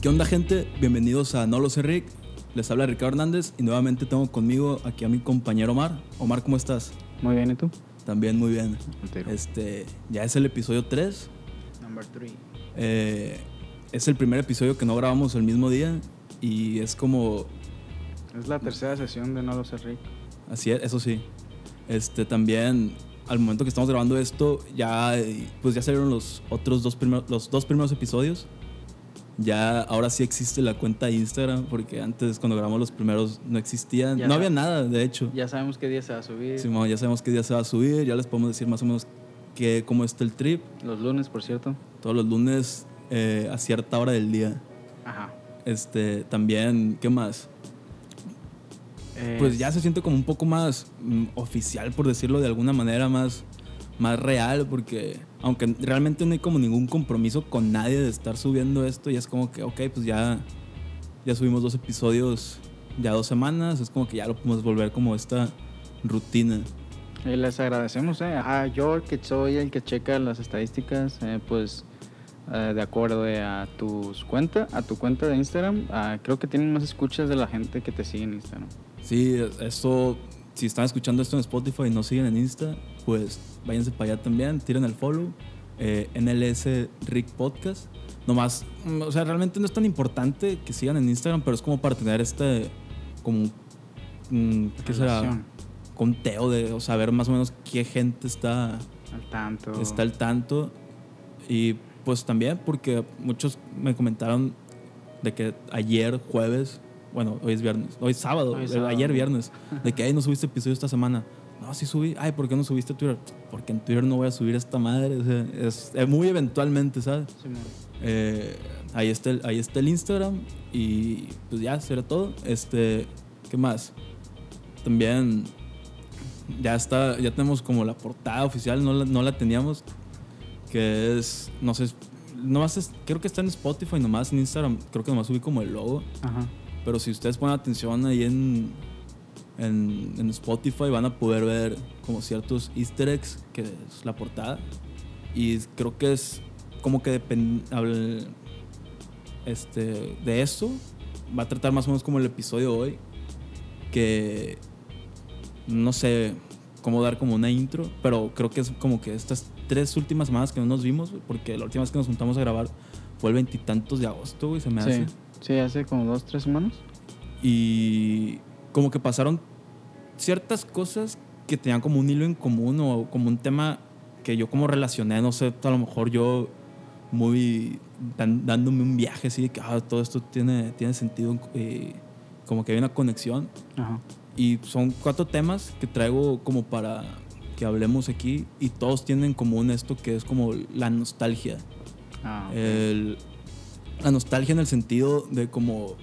¿Qué onda gente? Bienvenidos a No lo sé Rick. Les habla Ricardo Hernández y nuevamente tengo conmigo aquí a mi compañero Omar. Omar, ¿cómo estás? Muy bien, ¿y tú? También muy bien. Este, ya es el episodio 3. Number 3. Eh, es el primer episodio que no grabamos el mismo día y es como... Es la tercera sesión de No lo sé Rick. Así es, eso sí. Este, también al momento que estamos grabando esto, ya, pues ya salieron los otros dos primeros, los dos primeros episodios. Ya ahora sí existe la cuenta de Instagram, porque antes cuando grabamos los primeros no existían, Ya no había nada, de hecho. Ya sabemos qué día se va a subir. Simón, ya sabemos qué día se va a subir, ya les podemos decir más o menos que, cómo está el trip. Los lunes, por cierto. Todos los lunes eh, a cierta hora del día. Ajá. Este, también, ¿qué más? Eh, Pues ya se siente como un poco más mm, oficial, por decirlo de alguna manera, más, más real, porque aunque realmente no hay como ningún compromiso con nadie de estar subiendo esto, y es como que, ok, pues ya, ya subimos dos episodios ya dos semanas, es como que ya lo podemos volver como esta rutina. Y les agradecemos, ¿eh? A yo, que soy el que checa las estadísticas, eh, pues eh, de acuerdo eh, a tus cuenta, a tu cuenta de Instagram, ah, creo que tienen más escuchas de la gente que te sigue en Instagram. Sí, eso, si están escuchando esto en Spotify y no siguen en Insta, pues váyanse para allá también, tiren el follow, eh, NLS Rick Podcast. Nomás, mm, o sea, realmente no es tan importante que sigan en Instagram, pero es como para tener este, como, mm, ¿qué será? Conteo de, o saber más o menos qué gente está, Al tanto. está al tanto. Y pues también porque muchos me comentaron de que ayer jueves, bueno, hoy es viernes, hoy es sábado, Hoy es eh, sábado. ayer viernes, de que, ay, no subiste episodio esta semana. No, sí subí. Ay, ¿por qué no subiste a Twitter? Porque en Twitter no voy a subir esta madre. o sea, es, es muy eventualmente, ¿sabes? Simón. Eh, ahí, está el, ahí está el Instagram y pues ya, será todo. Este, ¿qué más? También ya está, ya tenemos como la portada oficial, no la, no la teníamos, que es, no sé, nomás es, creo que está en Spotify, nomás en Instagram, creo que nomás subí como el logo, Ajá. Pero si ustedes ponen atención ahí en, en, en Spotify van a poder ver como ciertos easter eggs, que es la portada. Y creo que es como que depende este, de eso. Va a tratar más o menos como el episodio de hoy. Que no sé cómo dar como una intro, pero creo que es como que estas tres últimas semanas que no nos vimos, porque la última vez que nos juntamos a grabar fue el veintitantos de agosto, güey, se me hace. Sí. hace como dos, tres semanas. Y como que pasaron ciertas cosas que tenían como un hilo en común o como un tema que yo como relacioné, no sé, a lo mejor yo muy dan- dándome un viaje así de que ah, todo esto tiene, tiene sentido, eh, como que hay una conexión. Ajá. Y son cuatro temas que traigo como para que hablemos aquí y todos tienen en común esto que es como la nostalgia. Ah, ok. El- la nostalgia en el sentido de como,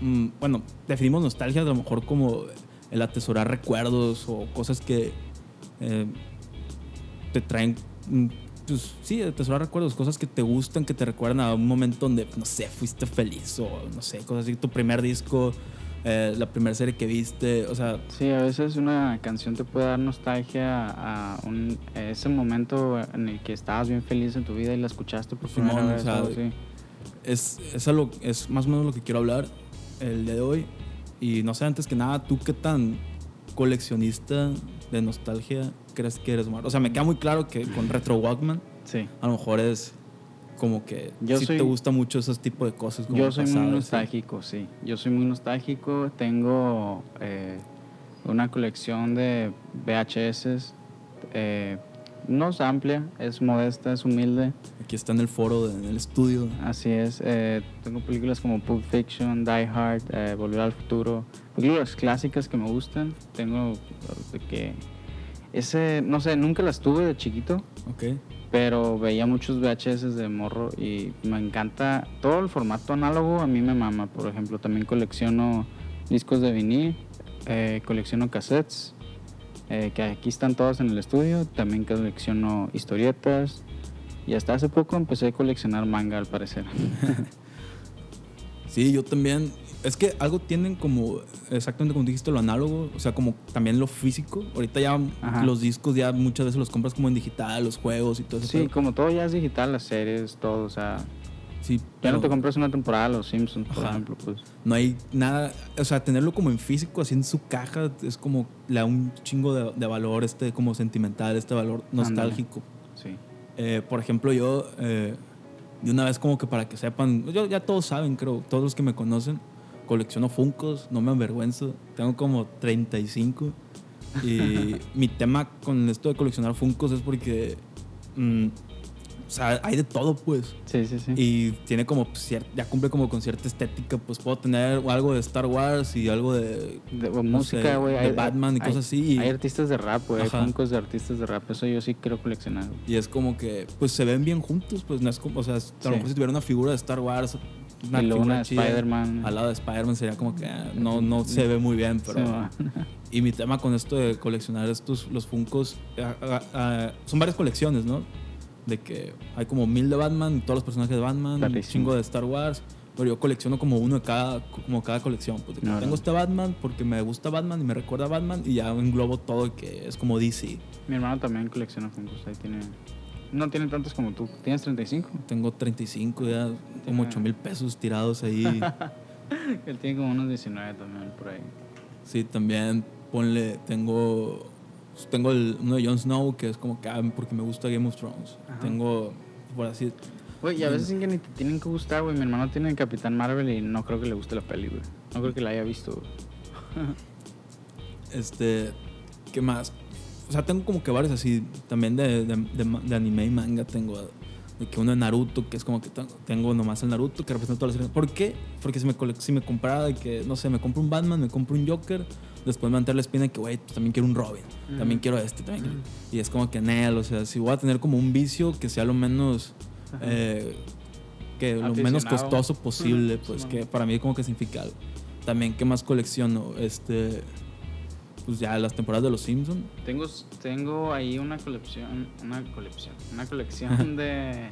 mm, bueno, definimos nostalgia a lo mejor como el atesorar recuerdos o cosas que eh, te traen, mm, pues sí, atesorar recuerdos, cosas que te gustan, que te recuerdan a un momento donde, no sé, fuiste feliz o no sé, cosas así, tu primer disco, eh, la primera serie que viste, o sea, Sí, a veces una canción te puede dar nostalgia a, un, a ese momento en el que estabas bien feliz en tu vida y la escuchaste por primera Simón, o vez. sea, algo así. Es, es, algo- es más o menos lo que quiero hablar el día de hoy. Y no sé, antes que nada, ¿tú qué tan coleccionista de nostalgia crees que eres, Omar? O sea, me queda muy claro que con Retro Walkman Sí. a lo mejor es como que Yo sí soy- te gusta mucho esos tipos de cosas. Como Yo soy muy nostálgico, sí. Yo soy muy nostálgico. Tengo eh, una colección de VHS. eh, no es amplia, es modesta, es humilde. Aquí está en el foro, de- en el estudio. Así es. eh, tengo películas como Pulp Fiction, Die Hard, eh, Volver al Futuro. Películas clásicas que me gustan. Tengo de que... Ese, no sé, nunca las tuve de chiquito. Ok. pero veía muchos VHS de morro y me encanta todo el formato análogo, a mí me mama. Por ejemplo, también colecciono discos de vinil, eh, colecciono cassettes, eh, que aquí están todos en el estudio, también colecciono historietas y hasta hace poco empecé a coleccionar manga al parecer. Sí, yo también. Es que algo tienen como, exactamente como dijiste, lo análogo, o sea, como también lo físico. Ahorita ya Ajá. los discos ya muchas veces los compras como en digital, los juegos y todo eso. Sí, como todo ya es digital, las series, todo, o sea, Sí, Ya no te compras una temporada de Los Simpsons, por Ajá. ejemplo, pues. no hay nada, o sea, tenerlo como en físico, así en su caja, es como, le da un chingo de, de valor, este como sentimental, este valor nostálgico. Sí. Eh, por ejemplo, yo, eh, de una vez como que para que sepan, yo, ya todos saben, creo, todos los que me conocen, colecciono Funcos, no me avergüenzo, tengo como 35. Y mi tema con esto de coleccionar Funcos es porque, mm, o sea, hay de todo, pues. Sí, sí, sí. Y tiene como, ya cumple como con cierta estética, pues puedo tener algo de Star Wars y algo de... De, no música, güey. de hay- Batman y hay- cosas así, y- Hay artistas de rap, güey. Hay Ajá. funcos de artistas de rap. Eso yo sí quiero coleccionar. Y es como que, pues se ven bien juntos, pues no es como, o sea, a Sí. lo mejor si tuviera una figura de Star Wars, una y luego figura una chida, Spider-Man. al lado de Spider-Man sería como que ah, no, no se ve muy bien, pero... Sí, y mi tema con esto de coleccionar estos, los Funkos, ah, son varias colecciones, ¿no? De que hay como mil de Batman, todos los personajes de Batman, un chingo de Star Wars, pero yo colecciono como uno de cada, como cada colección. Pues de que No, tengo no. este Batman porque me gusta Batman y me recuerda a Batman y ya englobo todo que es como DC. Mi hermano también colecciona funcos. Ahí tiene. No tiene tantos como tú. ¿Tienes 35? Tengo 35 ya, como Tiene- 8 mil pesos tirados ahí. Él tiene como unos 19 también por ahí. sí, también ponle, tengo, tengo el, uno de Jon Snow que es como que, ah, porque me gusta Game of Thrones. Ajá. Tengo, por así, Güey, y a veces sin que ni te tienen que gustar, güey. Mi hermano tiene el Capitán Marvel y no creo que le guste la peli, güey. No creo que la haya visto, güey. este, ¿qué más? O sea, tengo como que varios así, también de, de, de ma- de anime y manga tengo. De que uno de Naruto, que es como que tengo, tengo nomás el Naruto, que representa todas las series. ¿Por qué? Porque si me, si me comprara de que, no sé, me compro un Batman, me compro un Joker, después me va a entrar la espina que, güey, pues también quiero un Robin, también Ujú. quiero este, también quiero- Y es como que, Nel, o sea, si voy a tener como un vicio que sea lo menos, eh, que lo menos costoso posible, pues sí, que para mí como que significa algo. También, ¿qué más colecciono? Este, pues ya las temporadas de los Simpsons. Tengo, tengo ahí una colección, una colección, una colección de,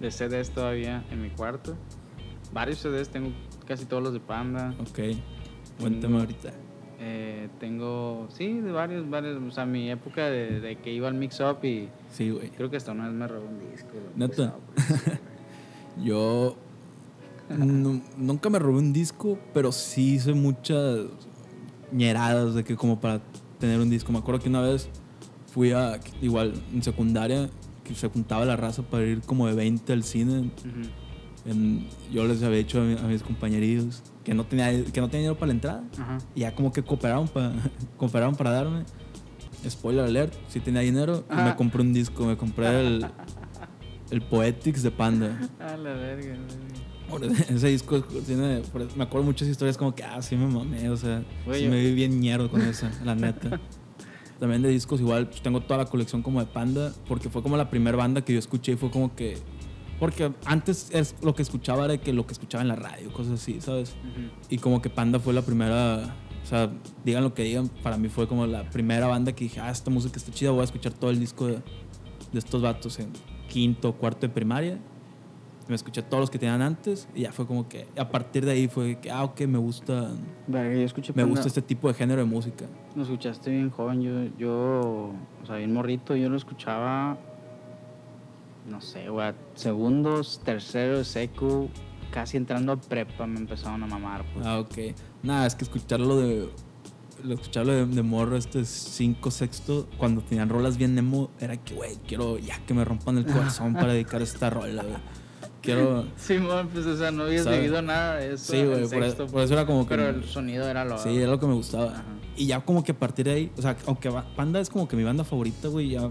de CDs todavía en mi cuarto. Varios CDs, tengo casi todos los de Panda. Ok, buen tema ahorita. Eh, tengo, sí, de varios, varios. O sea, mi época de, de que iba al Mix Up y Sí, güey. creo que hasta una vez me robó un disco. ¿Neta? Yo nu- nunca me robé un disco, pero sí hice muchas ñeradas de que como para tener un disco. Me acuerdo que una vez fui a, igual en secundaria, que se juntaba la raza para ir como de 20 al cine. Ujú. En- yo les había dicho a, mi- a mis compañeros que no tenía que no tenía dinero para la entrada. Ajá. Y ya como que cooperaron, para cooperaron para darme. Spoiler alert, sí tenía dinero y me compré un disco. Me compré el, el Poetics de Panda. A la verga. Por ese disco tiene, por- me acuerdo muchas historias como que, ah, sí me mamé, o sea, Güey, sí yo- me vi bien ñero con esa, la neta. También de discos igual, pues tengo toda la colección como de Panda, porque fue como la primera banda que yo escuché y fue como que, porque antes es lo que escuchaba era que lo que escuchaba en la radio, cosas así, ¿sabes? Ujú. Y como que Panda fue la primera, o sea, digan lo que digan, para mí fue como la primera banda que dije, ah, esta música está chida, voy a escuchar todo el disco de, de estos vatos en quinto, cuarto de primaria. Me escuché todos los que tenían antes y ya fue como que, a partir de ahí fue que, ah, ok, me gusta, Verga, yo escuché me gusta este tipo de género de música. Lo escuchaste bien joven, yo, yo, o sea, bien morrito, yo lo escuchaba, no sé, güey, segundos, tercero, secu, casi entrando a prepa me empezaron a mamar, pues. Ah, ok. Nada, es que escucharlo de, lo escucharlo de, de morro, este cinco, sexto, cuando tenían rolas bien emo, era que, güey, quiero ya que me rompan el corazón para dedicar esta rola, güey. Quiero... Sí, mon, pues, o sea, no habías ¿Sabes? vivido nada de eso. Sí, güey, por, sexto, por eso era como que... Pero el sonido era lo. Sí, era lo que me gustaba. Ajá. Y ya como que a partir de ahí, o sea, aunque Panda es como que mi banda favorita, güey, ya...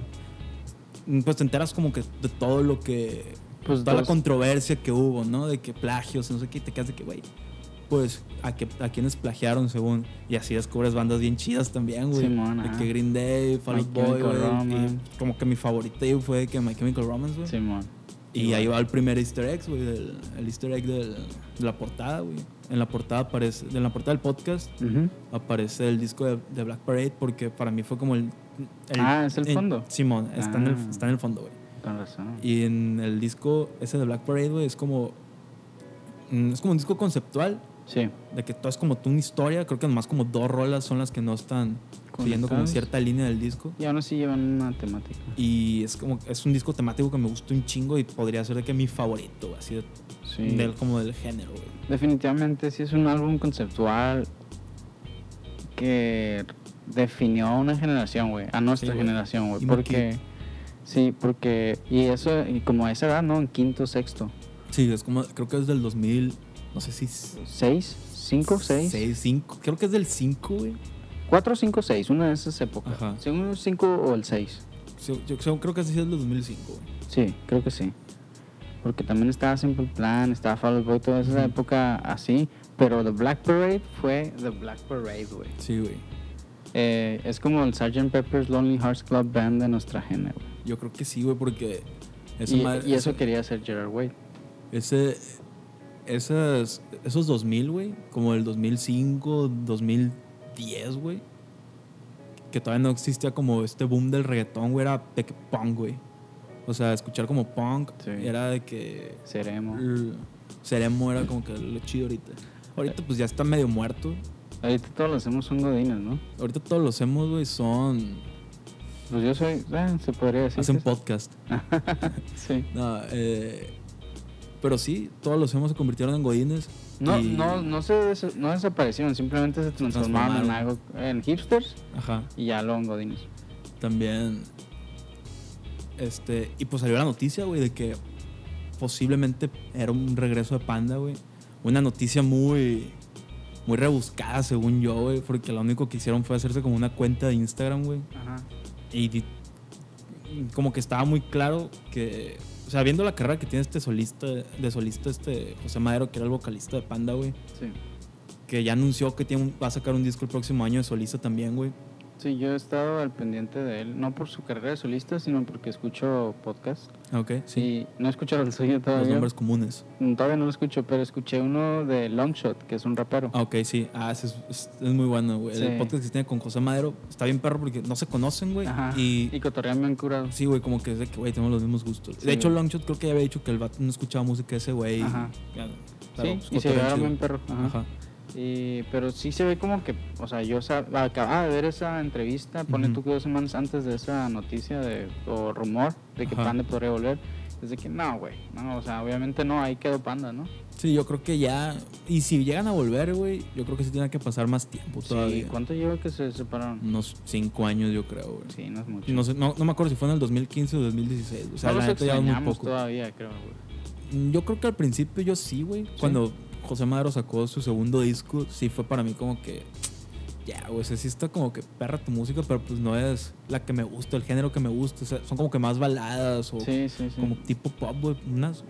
mm, Pues te enteras como que de todo lo que... Pues toda la controversia que hubo, ¿no? De que plagios, no sé qué, y te quedas de que, güey, pues a, que, a quienes plagiaron según. Y así descubres bandas bien chidas también, güey. Simón, de que Green Day, Fall Out Boy, güey. Como que mi favorita ahí fue que My Chemical Romance, güey. Simón. Y ahí va el primer easter egg, güey, el easter egg del- de la portada, güey. En la portada aparece, en la portada del podcast aparece el disco de, de Black Parade porque para mí fue como el... el- Ah, ¿es el en- fondo? Simón, está, en el, Ah. está en el fondo, güey. Con razón. Y en el disco ese de Black Parade, güey, es como... mm, Es como un disco conceptual Sí, de que todo es como tú una historia. Creo que nomás como dos rolas son las que no están siguiendo como cierta línea del disco. Y aún así llevan una temática. Y es como, es un disco temático que me gusta un chingo y podría ser de que mi favorito, así de, Sí. del, como del género, güey. Definitivamente sí es un álbum conceptual que definió a una generación, güey, a nuestra Sí, güey. generación, güey, porque sí, porque y eso y como a esa edad, ¿no? En quinto, sexto, Sí, es como, creo que es del 2000, no sé si... seis, cinco, seis, 6, 5, creo que es del 5, güey. Cuatro, cinco, seis, una de esas épocas. Ajá. Según el cinco o el seis. Yo, yo creo- que sí es del 2005, güey. Sí, creo que sí. Porque también estaba Simple Plan, estaba Fall Out Boy, toda esa época así. Pero The Black Parade fue The Black Parade, güey. Sí, güey. Eh, es como el Sgt. Pepper's Lonely Hearts Club Band de nuestra género. Yo creo que sí, güey, porque... esa Y, madre- y eso ese- quería hacer Gerard Way. Ese, esas, esos 2000, güey, como el 2005, 2010, güey, que todavía no existía como este boom del reggaetón, güey, era de que punk, güey. O sea, escuchar como punk Sí. era de que Seremo. Seremo era como que lo chido ahorita. Ahorita pues ya está medio muerto. Ahorita todos lo hacemos son godines, ¿no? Ahorita todos los hemos, güey, son... Pues yo soy, eh, se podría decir. hacen podcast. sí. No, eh, pero sí, todos los hemos se convirtieron en godines. No, y- no, no se no desaparecieron, simplemente se transformaron en algo, en hipsters Ajá. y ya luego en godines. también este y pues salió la noticia güey de que posiblemente era un regreso de Panda güey una noticia muy muy rebuscada según yo güey porque lo único que hicieron fue hacerse como una cuenta de Instagram güey Ajá. y como que estaba muy claro que sea viendo la carrera que tiene este solista de solista este José Madero que era el vocalista de Panda güey Sí. que ya anunció que tiene un- va a sacar un disco el próximo año de solista también güey Sí, yo he estado al pendiente de él, no por su carrera de solista, sino porque escucho podcast. Ok sí Y no he escuchado el suyo los todavía. nombres comunes Mm, Todavía no lo escucho, pero escuché uno de Longshot, que es un rapero. Ok, sí. Ah, es, es- es muy bueno, güey. Sí. El podcast que tiene con José Madero está bien perro porque no se conocen, güey. Ajá. Y, Y cotorrean bien curado. sí, güey, como que es de que, güey, tenemos los mismos gustos. Sí, de hecho. Longshot creo que ya había dicho que el vato no escuchaba música ese güey. y- Ajá. ya, Sí, pero, y pues, se llevaron bien perro. Ajá. Ajá. Y, pero sí se ve como que, o sea, yo acababa de ver esa entrevista, ponle Ujú. tú que dos semanas antes de esa noticia de, o rumor de que Ajá. Panda podría volver. Desde que no, güey, no, o sea, obviamente no, ahí quedó Panda, ¿no? Sí, yo creo que ya. Y si llegan a volver, güey, yo creo que sí tiene que pasar más tiempo todavía. Sí, ¿cuánto lleva que se separaron? Unos cinco años, yo creo, güey. Sí, no es mucho. No, sé, no, no me acuerdo si fue en el 2015 o 2016. O sea, no la neta ya muy poco. todavía, creo, güey. Mm, Yo creo que al principio yo sí, güey. Cuando José Madero sacó su segundo disco, sí fue para mí como que. Ya, güey, o sea, sí está como que perra tu música, pero pues no es la que me gusta, el género que me gusta. O sea, son como que más baladas o Sí, sí, sí. como tipo pop, güey. Unas.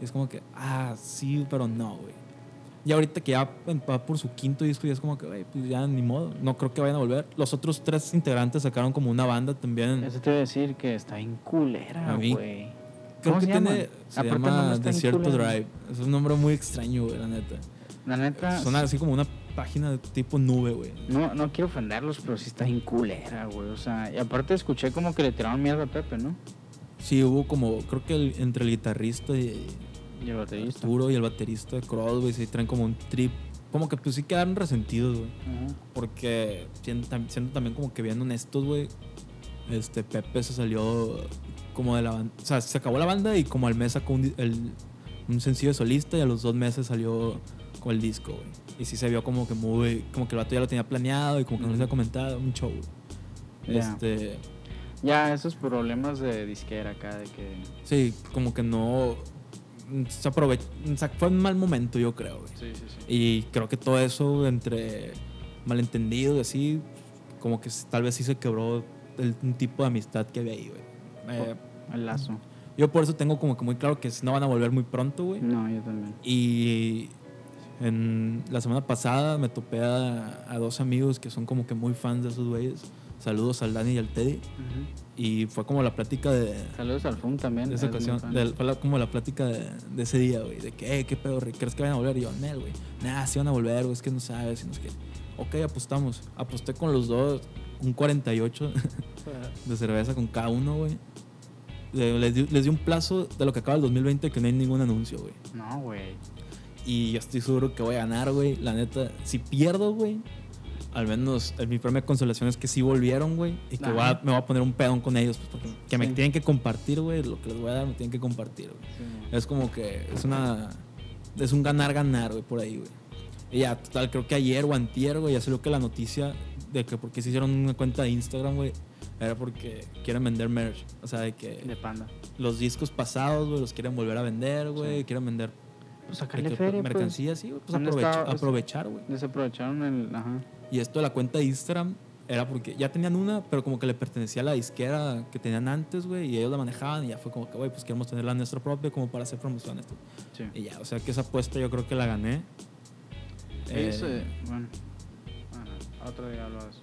y es como que, ah, sí, pero no, güey. Y ahorita que ya va por su quinto disco, ya es como que, güey, pues ya ni modo. No creo que vayan a volver. Los otros tres integrantes sacaron como una banda también. Eso te iba a decir que está bien culera, güey. Creo ¿Cómo que tiene. Se Aparte, llama Desierto culero. Drive. Es un nombre muy extraño, güey, la neta. La neta, Suena así como una página de tipo nube, güey. no, no quiero ofenderlos, pero sí está bien culera, güey. O sea, y aparte escuché como que le tiraron mierda a Pepe, ¿no? Sí, hubo como, creo que el- entre el guitarrista y Y el baterista. Arturo y el baterista de Cross, güey, se traen como un trip. Como que pues sí quedaron resentidos, güey. Porque siendo, siendo también como que bien honestos, güey. Este Pepe se salió como de la banda. O sea, se acabó la banda y como al mes sacó un, el- un sencillo de solista y a los dos meses salió con el disco, güey. Y sí se vio como que muy. Como que el vato ya lo tenía planeado y como que no les había comentado. Un show, güey. Ya. Este. Ya, esos problemas de disquera acá, de que. Sí, como que no. Se aprovechó. O sea, fue un mal momento, yo creo, güey. Sí, sí, sí. Y creo que todo eso entre malentendido y así, como que tal vez sí se quebró el, un tipo de amistad que había ahí, güey. Eh, El lazo. yo por eso tengo como que muy claro que no van a volver muy pronto, güey. No, yo también. Y en la semana pasada me topé a, a dos amigos que son como que muy fans de esos güeyes. Saludos al Dani y al Teddy. Y fue como la plática de, Saludos al FUM también. de esa es ocasión. de- fue la- como la plática de, de ese día, güey. De que, "Eh, ¿qué pedo? ¿Crees que van a volver? Y yo, Nel, güey. Nah, sí van a volver, güey. Es que no sabes. Y no sé qué. Ok, apostamos. Aposté con los dos un 48 de cerveza con cada uno, güey. Le- Les di, les un plazo de lo que acaba el 2020 que no hay ningún anuncio, güey. No, güey. Y yo estoy seguro que voy a ganar, güey. La neta, si pierdo, güey, al menos mi primera consolación es que sí volvieron, güey. Y que voy a- me voy a poner un pedón con ellos. Pues, porque que me Sí. tienen que compartir, güey. Lo que les voy a dar me tienen que compartir, güey. Es como que es una. Es un ganar-ganar, güey, por ahí, güey. Y ya, total, creo que ayer o antier, güey, ya salió que la noticia de que porque se hicieron una cuenta de Instagram, güey, era porque quieren vender merch. O sea, de que De panda. los discos pasados, güey, los quieren volver a vender, güey. Sí. Quieren vender Pues sacarle feria, pues. mercancía, sí, güey. Pues aprovecha- estado- aprovechar, güey. Desaprovecharon el. Ajá. Y esto de la cuenta de Instagram era porque ya tenían una, pero como que le pertenecía a la disquera que tenían antes, güey, y ellos la manejaban y ya fue como que, güey, pues queremos tener la nuestra propia como para hacer promociones. Sí. Y ya, o sea que esa apuesta yo creo que la gané. Eh, bueno. Ajá. Otro día de eso.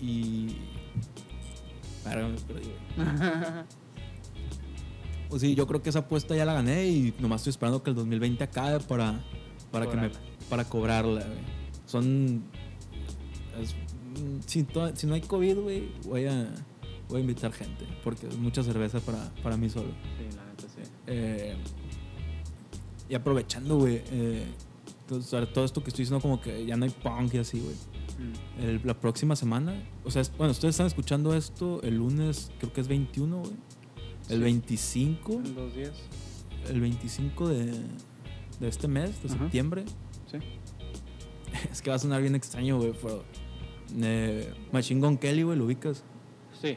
y... Güey. Pues sí, yo creo que esa apuesta ya la gané y nomás estoy esperando que el 2020 acabe para, para, que me, Cobrarla. para cobrarla, güey. Son... es- si, to- si no hay COVID, güey, voy a, voy a invitar gente porque es mucha cerveza para, para mí solo. Sí, la neta sí. Eh, y aprovechando, güey, eh, todo esto que estoy diciendo como que ya no hay punk y así, güey. Mm. El- la próxima semana, o sea, es- bueno, ustedes están escuchando esto el lunes, creo que es 21, güey. El Sí. 25, En dos días. el 25 de, de este mes, de Ajá. septiembre. Sí. Es que va a sonar bien extraño, güey, pero... eh, Machine Gun Kelly, güey, lo ubicas. Sí.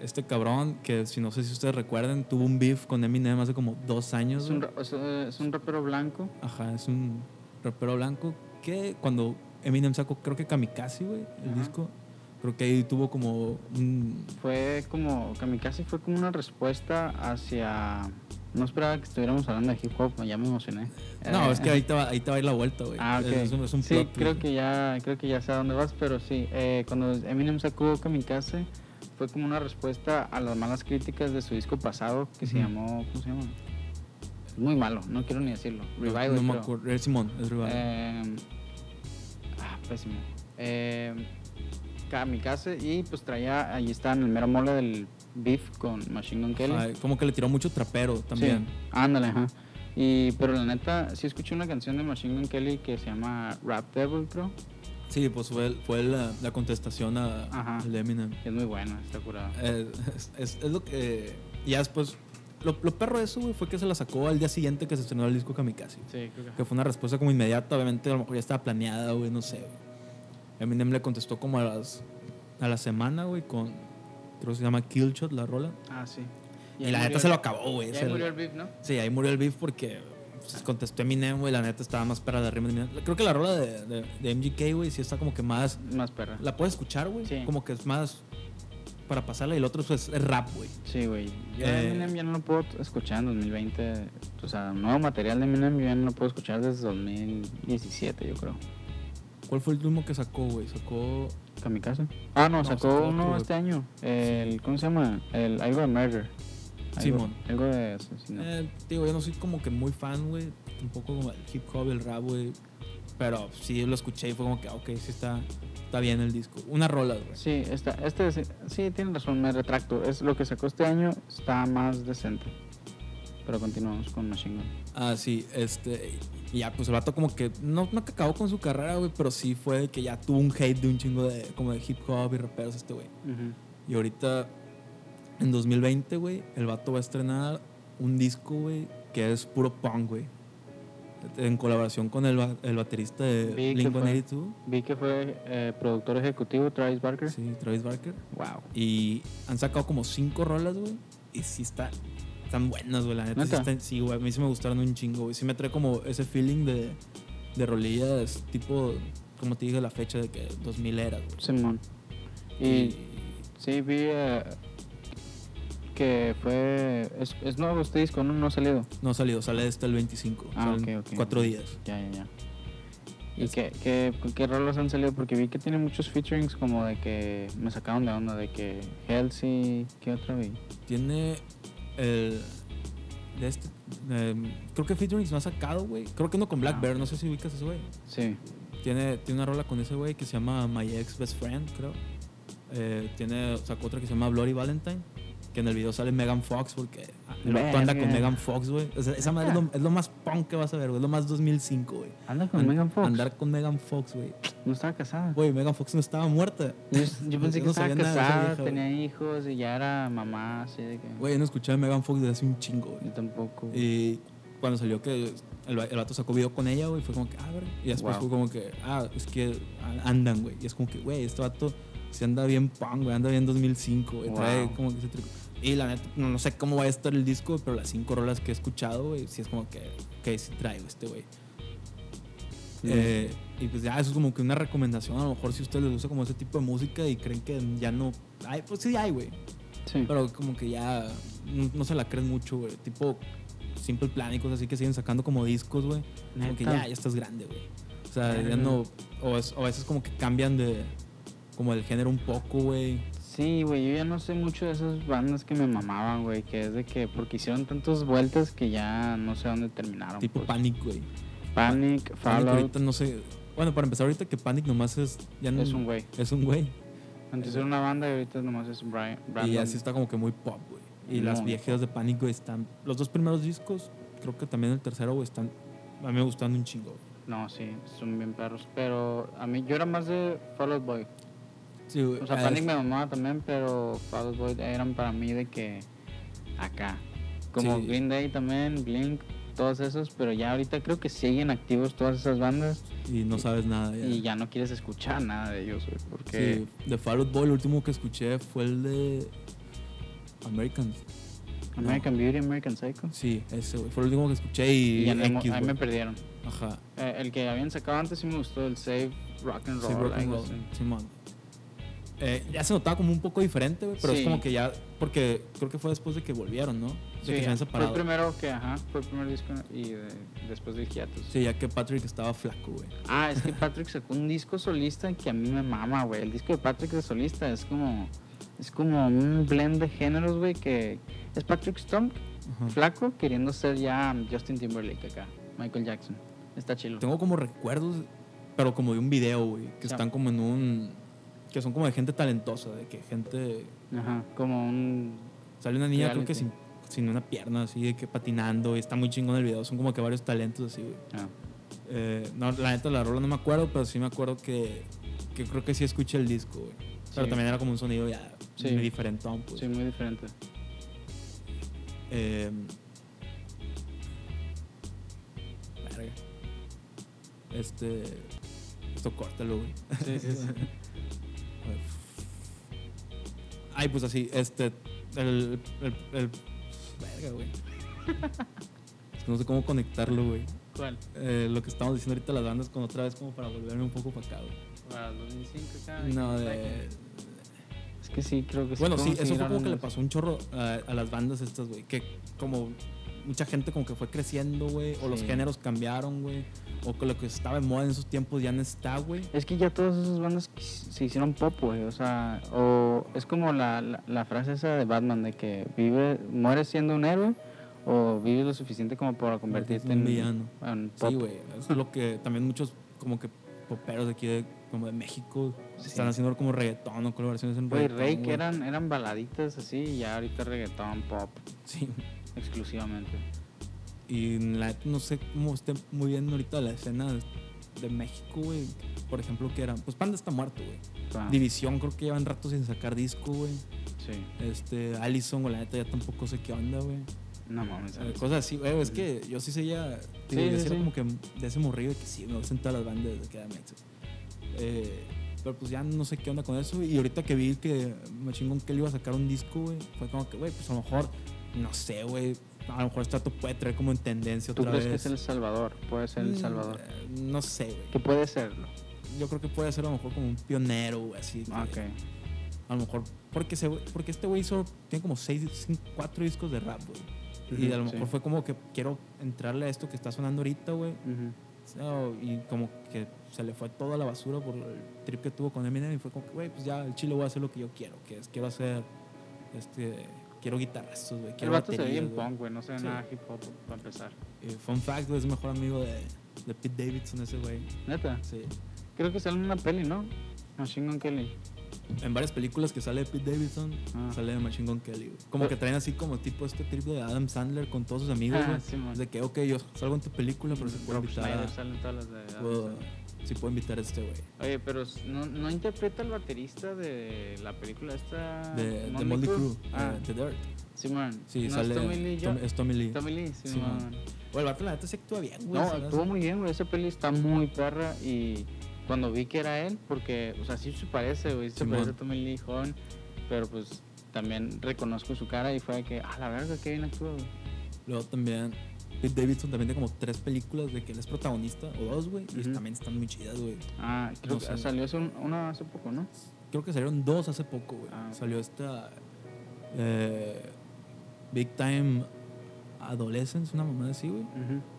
Este cabrón que, si no sé si ustedes recuerden, tuvo un beef con Eminem hace como dos años. Es un, es un rapero blanco. Ajá, es un rapero blanco que cuando Eminem sacó, creo que Kamikaze, güey, el Ajá. disco, creo que ahí tuvo como un... Fue como. Kamikaze fue como una respuesta hacia. No esperaba que estuviéramos hablando de hip hop, ya me emocioné. No, Eh, es que ahí te va, ahí te va a ir la vuelta, güey. Ah. Es, un- es un sí, plot creo twist. que ya creo que ya sé a dónde vas, pero sí, eh, cuando Eminem sacó Kamikaze fue como una respuesta a las malas críticas de su disco pasado que se llamó, ¿cómo se llama? Muy malo, no quiero ni decirlo. Revival, No me creo. acuerdo. Es Simón, es Revival. Eh, ah, pésimo. Eh, Kamikaze y pues traía, allí está en el mero mole del beef con Machine Gun Kelly. Ajá, como que le tiró mucho trapero también. Sí, ándale, ajá. Y, pero la neta, sí escuché una canción de Machine Gun Kelly que se llama Rap Devil, creo. Sí, pues fue, fue la, la contestación a, Ajá. al de Eminem. Es muy buena, está curada. Eh, es, es- es lo que. y ya después. Lo, lo perro de eso, güey, fue que se la sacó al día siguiente que se estrenó el disco Kamikaze. Sí, creo que. Que fue una respuesta como inmediata, obviamente a lo mejor ya estaba planeada, güey, no sé. güey. Eminem le contestó como a las a la semana, güey, con creo que se llama Killshot la rola. Ah, sí. Y, la neta el- se lo acabó, güey. ahí murió el beef, ¿no? Sí, ahí murió el beef porque pues, contestó Eminem, güey, la neta estaba más perra de arriba. Creo que la rola de, de, de MGK, güey, sí está como que más Más perra. la puedes escuchar, güey, Sí. como que es más para pasarla y el otro pues, es rap, güey. Sí, güey. Yo Eh, Eminem ya no lo puedo escuchar en 2020. O sea, nuevo material de Eminem yo ya no lo puedo escuchar desde 2017, yo creo. ¿Cuál fue el último que sacó, güey? Sacó ¿Kamikaze? Ah, no, No, sacó uno este año. El, ¿Cómo se llama? El, algo de Murder. Algo, Simón. Algo de asesinato. Eh, digo, yo no soy como que muy fan, güey. Tampoco como el hip hop, el rap, güey. Pero sí lo escuché y fue como que, ok, sí está, está bien el disco. Una rola, güey. Sí, esta, este, sí, tiene razón, me retracto. Es lo que sacó este año está más decente. Pero continuamos con Machine Gun. Ah, sí, este. Y ya, pues el vato como que no, no que acabó con su carrera, güey, pero sí fue que ya tuvo un hate de un chingo de, como de hip hop y raperos este güey. Y ahorita, en 2020, güey, el vato va a estrenar un disco, güey, que es puro punk, güey. En colaboración con el, el baterista de Vi Blink fue. 182. Vi que fue eh, productor ejecutivo Travis Barker. Sí, Travis Barker. Wow. Y han sacado como cinco rolas, güey. Y sí está, están buenas, güey. La neta, sí, ¿Neta? están- sí, güey. A mí sí me gustaron un chingo, güey. Sí me trae como ese feeling de, de rolillas tipo, como te dije, la fecha de que 2000 era, güey. Simón. Y sí, vi eh, que fue. Es, es nuevo este disco, ¿no? No ha salido. No ha salido, sale este el 25. Ah, salen ok, ok. Cuatro días. Ya, ya, ya. ¿Y qué, qué, qué rolas han salido? Porque vi que tiene muchos featurings como de que me sacaron de onda, de que Halsey, ¿qué otra vi? Tiene el. De este. em, creo que Featurings no ha sacado, güey. Creo que no con Black Ah. Bear. No sé si ubicas ese güey. Sí. Tiene, tiene una rola con ese güey que se llama My Ex Best Friend, creo. Eh, tiene, sacó otra que se llama Bloody Valentine. Que en el video sale Megan Fox porque el vato anda con. Megan Fox, güey. O sea, esa madre es lo, es lo más punk que vas a ver, güey. Es lo más 2005, güey. Anda con An- Megan Fox. Andar con Megan Fox, güey. No estaba casada. Güey, Megan Fox no estaba muerta. Yo, yo pensé que no estaba casada, vieja, tenía hijos y ya era mamá, así de que. Güey, yo no escuchaba de Megan Fox desde hace un chingo, güey. Yo tampoco. Y cuando salió que el, el vato sacó video con ella, güey, fue como que, ah, güey. Y después Wow. fue como que, ah, es que a- andan, güey. Y es como que, güey, este vato se anda bien punk, güey, anda bien 2005, güey. Trae Wow. como que ese trico. Y la neta, no, no sé cómo va a estar el disco, pero las cinco rolas que he escuchado, güey, sí es como que, ok, sí traigo este, güey. Mm. Eh, y pues ya, eso es como que una recomendación. A lo mejor si a ustedes les gusta como ese tipo de música y creen que ya no. Hay, pues sí hay, güey. sí. Pero como que ya no, no se la creen mucho, güey. Tipo Simple Plan y cosas así que siguen sacando como discos, güey. Como que ya, ya estás grande, güey. O sea, ya no. O, es- o a veces como que cambian de. Como el género un poco, güey. Sí, güey, yo ya no sé mucho de esas bandas que me mamaban, güey, que es de que porque hicieron tantas vueltas que ya no sé dónde terminaron. Tipo pues. Panic, güey. Panic, Fallout, ahorita no sé. Bueno, para empezar, ahorita que Panic nomás es. Ya no, es un güey. Es un güey. Antes era una banda y ahorita nomás es Brian. Y así está como que muy pop, güey. Y las viejas de Panic, güey, están. Los dos primeros discos, creo que también el tercero, güey, están. A mí me gustan un chingo. No, sí, son bien perros. Pero a mí, yo era más de Fall Out Boy. O sea, Panic me mamaba también, pero Out Boy eran para mí de que acá. Como Sí. Green Day también, Blink, todos esos, pero ya ahorita creo que siguen activos todas esas bandas Y no sabes nada. Ya. y ya no quieres escuchar nada de ellos, güey, porque Sí, de Fall Out Boy, el último que escuché fue el de American. American Beauty, American Psycho. Sí, ese, güey. Fue el último que escuché y, Y X, ahí me perdieron. Ajá. Eh, el que habían sacado antes sí me gustó, el Save Rock and Roll. Sí, rock and roll. Eh, ya se notaba como un poco diferente, güey, pero Sí. es como que ya, porque creo que fue después de que volvieron, ¿no? De Sí, que se habían fue el separado. primero que, ajá, fue el primer disco y de- después del hiatus. Sí, ya que Patrick estaba flaco, güey. Ah, es que Patrick sacó un disco solista que a mí me mama, güey. El disco de Patrick de solista es como es como un blend de géneros, güey, que es Patrick Stump, Ajá. flaco, queriendo ser ya Justin Timberlake acá, Michael Jackson. Está chido. Tengo como recuerdos, pero como de un video, güey, que Sí. están como en un... Que son como de gente talentosa, de que gente... Ajá, como un Sale una niña, creo que sin, sin una pierna, así de que patinando, y está muy chingón el video. Son como que varios talentos así, güey. ah, Eh, no, la neta, la rola no me acuerdo, pero sí me acuerdo que, que creo que sí escuché el disco, güey. Pero también era como un sonido ya Sí. muy diferentón, pues. sí, muy diferente. Eh, verga. Este. Esto córtalo, güey. Sí, sí, sí. Ay, pues así, este. El. el, el- verga, güey. Es que no sé cómo conectarlo, güey. ¿Cuál? Eh, lo que estamos diciendo ahorita las bandas con otra vez como para volverme un poco para acá, güey. Para el 2005 acá. No, de. Es que sí, creo que sí. Bueno, sí, eso fue como que le pasó un chorro a, a las bandas estas, güey. Que como mucha gente como que fue creciendo, güey. O los géneros cambiaron, güey. O que lo que estaba en moda en esos tiempos ya no está, güey. Es que ya todas esas bandas se hicieron pop, güey. O sea, o es como la, la, la frase esa de Batman de que vive, mueres siendo un héroe o vives lo suficiente como para convertirte en en un villano. en pop. Sí, güey. Es lo que también muchos como que poperos de aquí de, como de México Sí. están haciendo como reggaetón o colaboraciones en Güey, reggaetón. Rey que eran baladitas así y ya ahorita reggaetón pop Sí. Exclusivamente. Y la neta no sé cómo esté muy bien ahorita la escena de, México, güey. Por ejemplo, que eran. Pues Panda está muerto, güey. Ah, División creo que llevan rato sin sacar disco, güey. sí. Este, Allison, güey, la neta ya tampoco sé qué onda, güey. No mames. Eh, Cosas así, güey. Es que yo sí seguía. Sí, Digo, yo sí, sí como que de ese morrillo de que sí, me gustan todas las bandas de que era. Eh, pero pues ya no sé qué onda con eso. Y ahorita que vi que me chingón que él iba a sacar un disco, güey, fue como que, güey, pues a lo mejor, no sé, güey. A lo mejor dato puede traer como en tendencia ¿Tú otra crees vez. que es El Salvador? Puede ser El Mm, Salvador. No sé, güey. Que puede serlo. Yo creo que puede ser a lo mejor como un pionero, güey, así. Ok. A lo mejor, porque, se, porque este güey solo tiene como seis, cinco, cuatro discos de rap, güey. Y a lo mejor sí. fue como que quiero entrarle a esto que está sonando ahorita, güey. So, y como que se le fue toda la basura por el trip que tuvo con Eminem. Y fue como que, güey, pues ya el chile voy a hacer lo que yo quiero. Que es, quiero hacer, este, quiero guitarrazos, güey. El Quiero vato se ve bien punk, güey. No se ve Sí. nada hip hop para empezar. Y fun fact, güey, es mejor amigo de, de Pete Davidson ese güey. Neta. Sí. Creo que sale en una peli, ¿no? Machine Gun Kelly. en varias películas que sale Pete Davidson, Ah. sale Machine Gun Kelly, güey. Como que traen así como tipo este trip de Adam Sandler con todos sus amigos, Ah, güey. sí, de que, ok, yo salgo en tu película, pero se puede invitar salen todas las de Adam sí puedo invitar a este güey. Oye, pero ¿no, no interpreta el baterista de la película esta? De, de Molly? Crew, Ah, de The Dirt. sí, man. Sí, ¿No sale... es Tommy Lee Tom- es Tommy Lee. Tommy Lee, sí, Sí, man. Güey, el vato la neta se actúa bien, güey. No, hace- muy bien, güey. Esa peli está muy perra y cuando vi que era él, porque, o sea, sí se parece, güey. Se Simón. parece a Tommy Lee joven, pero pues también reconozco su cara y fue de que, ah, la verga, qué bien actúa, güey. Luego también... Pete Davidson también tiene como tres películas de que él es protagonista, o dos, güey, y también están muy chidas, güey. Ah, creo No que sé. salió hace un- una hace poco, ¿no? Creo que salieron dos hace poco, güey. Ah. Salió esta. eh, Big Time Adolescence, una mamada así, güey.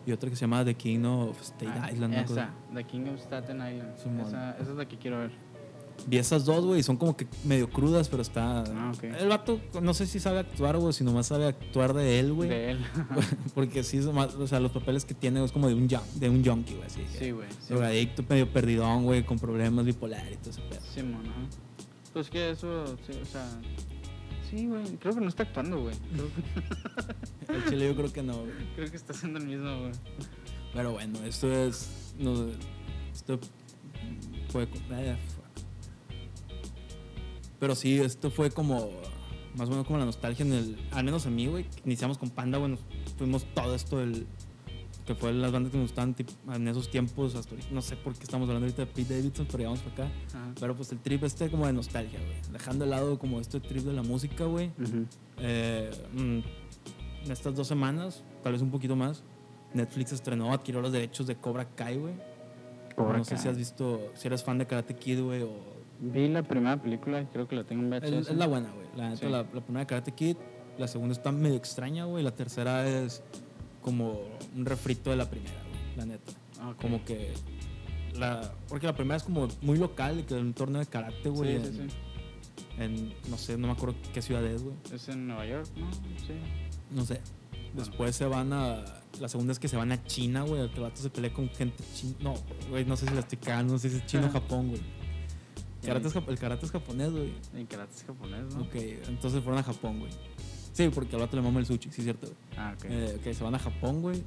Y otra que se llama The King of State Ah, Island. Esa. The King of Staten Island. Esa, esa es la que quiero ver. Vi esas dos, güey, y son como que medio crudas, pero está. Ah, ok. El vato, no sé si sabe actuar, güey, si nomás sabe actuar de él, güey. De él. Porque sí, más- o sea, los papeles que tiene es como de un, de un junkie, güey, sí, güey. Sí, Drogadicto, medio perdidón, güey, con problemas bipolar y todo ese pedo. Simón, ajá. Pues que eso, sí, o sea. Sí, güey. Creo que no está actuando, güey. Que, El chile yo creo que no, güey. creo que está haciendo el mismo, güey. Pero bueno, esto es. No, esto fue. eh. Pero sí, esto fue como. Más o menos como la nostalgia en el. Al menos a mí, güey. Iniciamos con Panda, nos Fuimos todo esto del. Que fue las bandas que nos gustaban en esos tiempos. Hasta. No sé por qué estamos hablando ahorita de Pete Davidson, pero llegamos para acá. Ajá. Pero pues el trip este como de nostalgia, güey. Dejando de lado como este trip de la música, güey. Eh, mm, en estas dos semanas, tal vez un poquito más, Netflix estrenó, adquirió los derechos de Cobra Kai, güey. Cobra no sé si has visto, si eres fan de Karate Kid, güey, o... Vi la primera película, creo que la tengo en VHS. Es, es la buena, güey. La, neta, Sí. la, la primera de Karate Kid, la segunda está medio extraña, güey. La tercera es como un refrito de la primera, güey, la neta. Ah. Como que... La, porque la primera es como muy local, que es un torneo de karate, güey. Sí, sí, en, sí. en, no sé, no me acuerdo qué ciudad es, güey. Es en Nueva York, ¿no? Sí. No sé. Después se van a. La segunda es que se van a China, güey. El vato se pelea con gente china. No, güey, no sé si la estoy no sé si es chino o Japón, güey. Karate es jap- el karate es japonés, güey. En karate es japonés, ¿no? Ok, entonces fueron a Japón, güey. Sí, porque al vato le mama el sushi, sí, cierto, güey. Ah, ok. Eh, ok, se van a Japón, güey.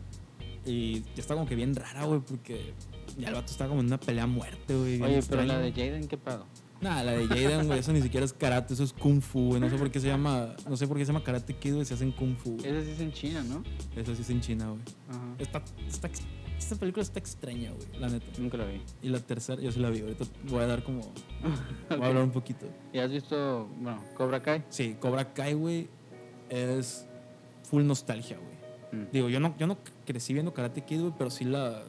Y ya está como que bien rara, güey, porque ya el vato está como en una pelea a muerte, güey. Oye, pero la de Jaden, ¿qué pedo? Nah, la de Jaden, güey, eso ni siquiera es karate, eso es kung fu, güey. No sé por qué se llama. No sé por qué se llama karate kid, güey, se hacen kung fu. güey. Esa sí es en China, ¿no? Eso sí es en China, güey. Ajá. Está, está esta película está extraña, güey, la neta. Nunca la vi. Y la tercera, yo sí la vi, ahorita voy a dar como. Voy a hablar un poquito. ¿Y has visto, bueno, Cobra Kai? Sí, Cobra Kai, güey, es full nostalgia, güey. Mm. Digo, yo no, yo no crecí viendo Karate Kid, güey, pero sí la.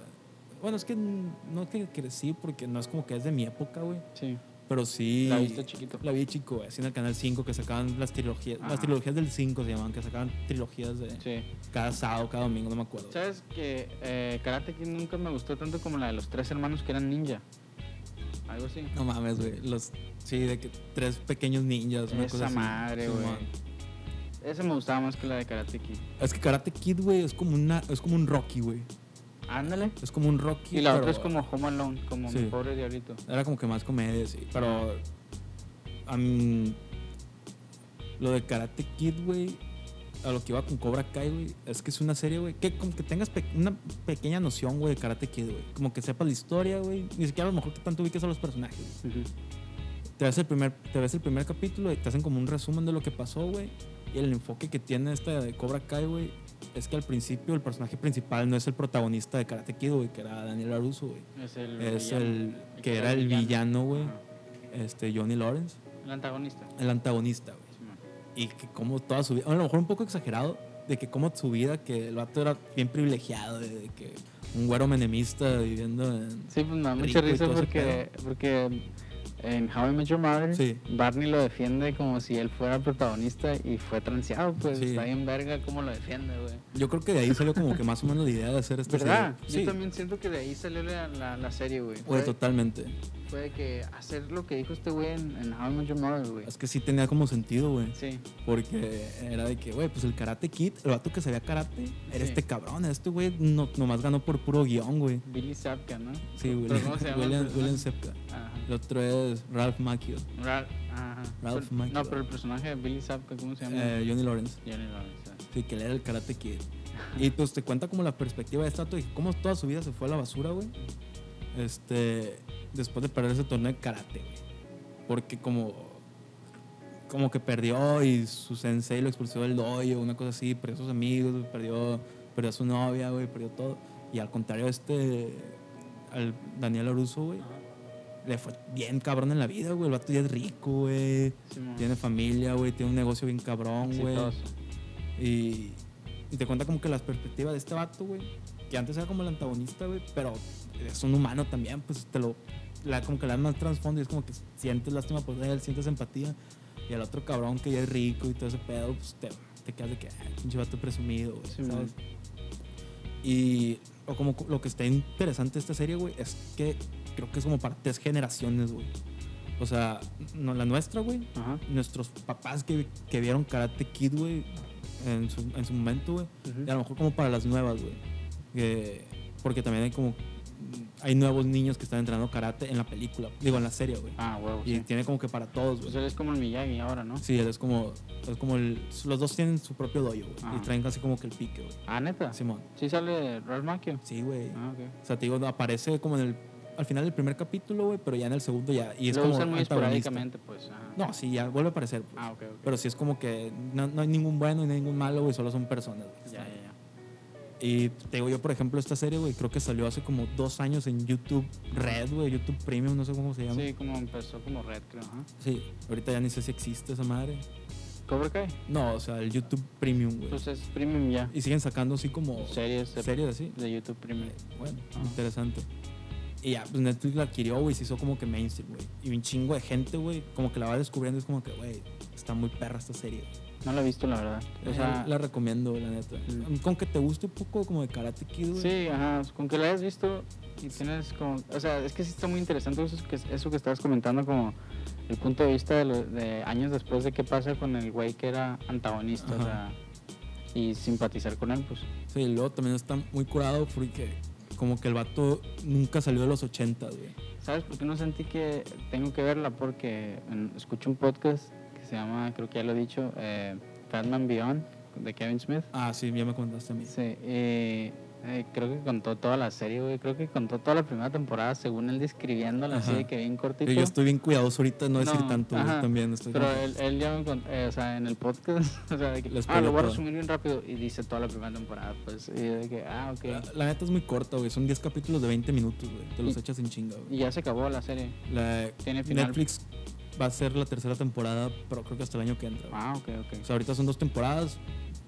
Bueno, es que no que crecí porque no es como que es de mi época, güey. Sí. Pero sí. La viste chiquito. La vi chico. Así en el canal 5 que sacaban las trilogías. Ajá. Las trilogías del 5 se llamaban, que sacaban trilogías de Sí. cada sábado, cada domingo, no me acuerdo. ¿Sabes que eh, Karate Kid nunca me gustó tanto como la de los tres hermanos que eran ninja? Algo así. No mames, güey. Los. Sí, de que tres pequeños ninjas, una cosa Esa así. madre, güey. Esa me gustaba más que la de Karate Kid. Es que Karate Kid, güey, es como una. Es como un Rocky, güey. Ándale. Es como un Rocky. Y la pero otra es como Home Alone, como Sí. mi pobre diablito. Era como que más comedia, sí. Pero. A mí. Lo de Karate Kid, güey. A lo que iba con Cobra Kai, güey. Es que es una serie, güey. Que como que tengas pe- una pequeña noción, güey, de Karate Kid, güey. Como que sepas la historia, güey. Ni siquiera a lo mejor que tanto ubiques a los personajes. Te ves el primer, te ves el primer capítulo y te hacen como un resumen de lo que pasó, güey. Y el enfoque que tiene esta de Cobra Kai, güey, es que al principio el personaje principal no es el protagonista de Karate Kid, güey, que era Daniel LaRusso, güey. Es el. Es villano. el que era el villano, güey. Este, Johnny Lawrence, El antagonista. el antagonista, güey. Y que como toda su vida, a lo mejor un poco exagerado, de que como su vida, que el vato era bien privilegiado, de, de que un güero menemista viviendo en... Sí, pues me da Rico mucha risa porque en How I Met Your Mother, Sí. Barney lo defiende como si él fuera el protagonista y fue transeado. Pues Sí. está bien verga cómo lo defiende, güey. Yo creo que de ahí salió como que más o menos la idea de hacer esta ¿Verdad? serie. Yo también siento que de ahí salió la, la, la serie, güey. Güey, totalmente. fue de que hacer lo que dijo este güey en, en How I Met Your Mother, güey. Es que sí tenía como sentido, güey. Sí. Porque era de que, güey, pues el Karate Kid, el vato que sabía karate, era Sí. este cabrón. Este güey no, nomás ganó por puro guion, güey. Billy Zapka, ¿no? Sí, ¿Pero William, William, Zepka. Ajá. El otro es Ralph Macchio, Ra- Ajá. Ralph Pero- Macchio. No, pero el personaje de Billy Zapka, ¿cómo se llama? eh, Johnny Lawrence. Johnny Lawrence. ah. Sí, que él era el Karate Kid. Y pues te cuenta como la perspectiva de vato y cómo toda su vida se fue a la basura, güey. Este, después de perder ese torneo de karate, güey. Porque como como que perdió y su sensei lo expulsó del dojo, una cosa así, perdió a sus amigos, perdió, perdió a su novia, güey, perdió todo. Y al contrario, este, al Daniel Aruso, güey, le fue bien cabrón en la vida, güey. El vato ya es rico, güey. Tiene familia, güey, tiene un negocio bien cabrón, güey. Y, y te cuenta como que las perspectivas de este vato, güey, que antes era como el antagonista, güey, pero es un humano también, pues te lo. La, como que le dan más trasfondo y es como que sientes lástima por él, sientes empatía. Y al otro cabrón que ya es rico y todo ese pedo, pues te, te quedas de que, ah, pinche vato presumido, güey, Sí, ¿sabes? Y o como lo que está interesante de esta serie, güey, es que creo que es como para tres generaciones, güey. O sea, no, la nuestra, güey, Ajá. nuestros papás que, que vieron Karate Kid, güey, en su, en su momento, güey. Y a lo mejor como para las nuevas, güey. Que- porque también hay como... Hay nuevos niños que están entrenando karate en la película. Digo, en la serie, güey. Ah, huevo. Y sí. tiene como que para todos, Pues güey. él es como el Miyagi ahora, ¿no? Sí, él es como... Es como el... Los dos tienen su propio dojo, güey. Ajá. Y traen casi como que el pique, güey. Ah, neta. Simón. Sí sale Ralph Macchio. Sí, güey. Ah, ok. O sea, te digo, aparece como en el... Al final del primer capítulo, güey, pero ya en el segundo ya... Y es Lo como usan muy esporádicamente, pues. ajá. No, sí, ya vuelve a aparecer, pues. Ah, ok, ok. Pero sí es como que no, no hay ningún bueno y ningún malo, güey, solo son personas. ya, ya, ya. Y te digo yo, por ejemplo, esta serie, güey, creo que salió hace como dos años en YouTube Red, güey, YouTube Premium, no sé cómo se llama. Sí, como empezó como Red, creo. Ajá. Sí, ahorita ya ni sé si existe esa madre. ¿Cobra Kai? No, o sea, el YouTube Premium, güey. Pues es premium ya. Y siguen sacando así como Series de, series así. de YouTube premium. Bueno, Ajá. interesante. Y ya, pues Netflix la adquirió, güey, se hizo como que mainstream, güey. Y un chingo de gente, güey, como que la va descubriendo, es como que, güey, está muy perra esta serie. No la he visto, la verdad. O Eh, sea, la recomiendo, la neta. Mm. Con que te guste un poco como de Karate Kid, güey. sí, ajá. Con que la hayas visto y tienes como. O sea, es que sí está muy interesante eso que, eso que estabas comentando, como el punto de vista de, lo- de años después de qué pasa con el güey que era antagonista, o sea. Y simpatizar con él, pues. Sí, luego también está muy curado porque como que el vato nunca salió de los 80, güey. ¿Sabes por qué no sentí que tengo que verla? Porque escucho un podcast que se llama, creo que ya lo he dicho, eh, Fatman Beyond, de Kevin Smith. Ah, sí, ya me contaste a mí. Sí, eh, creo que contó toda la serie, güey. Creo que contó toda la primera temporada, según él describiéndola así de que bien cortito. Yo estoy bien cuidadoso ahorita, no decir No, tanto, güey, también. Estoy Pero él, él ya me contó, eh, o sea, en el podcast, o sea, de que, Le ah, lo voy a resumir bien rápido y dice toda la primera temporada, pues, y de que, ah, ok. la, la neta es muy corta, güey. Son 10 capítulos de 20 minutos, güey. Te los Y- echas en chinga, güey. Y ya se acabó la serie. La- Tiene final. Netflix va a ser la tercera temporada, pero creo que hasta el año que entra. Ah, ok, ok. O sea, ahorita son dos temporadas,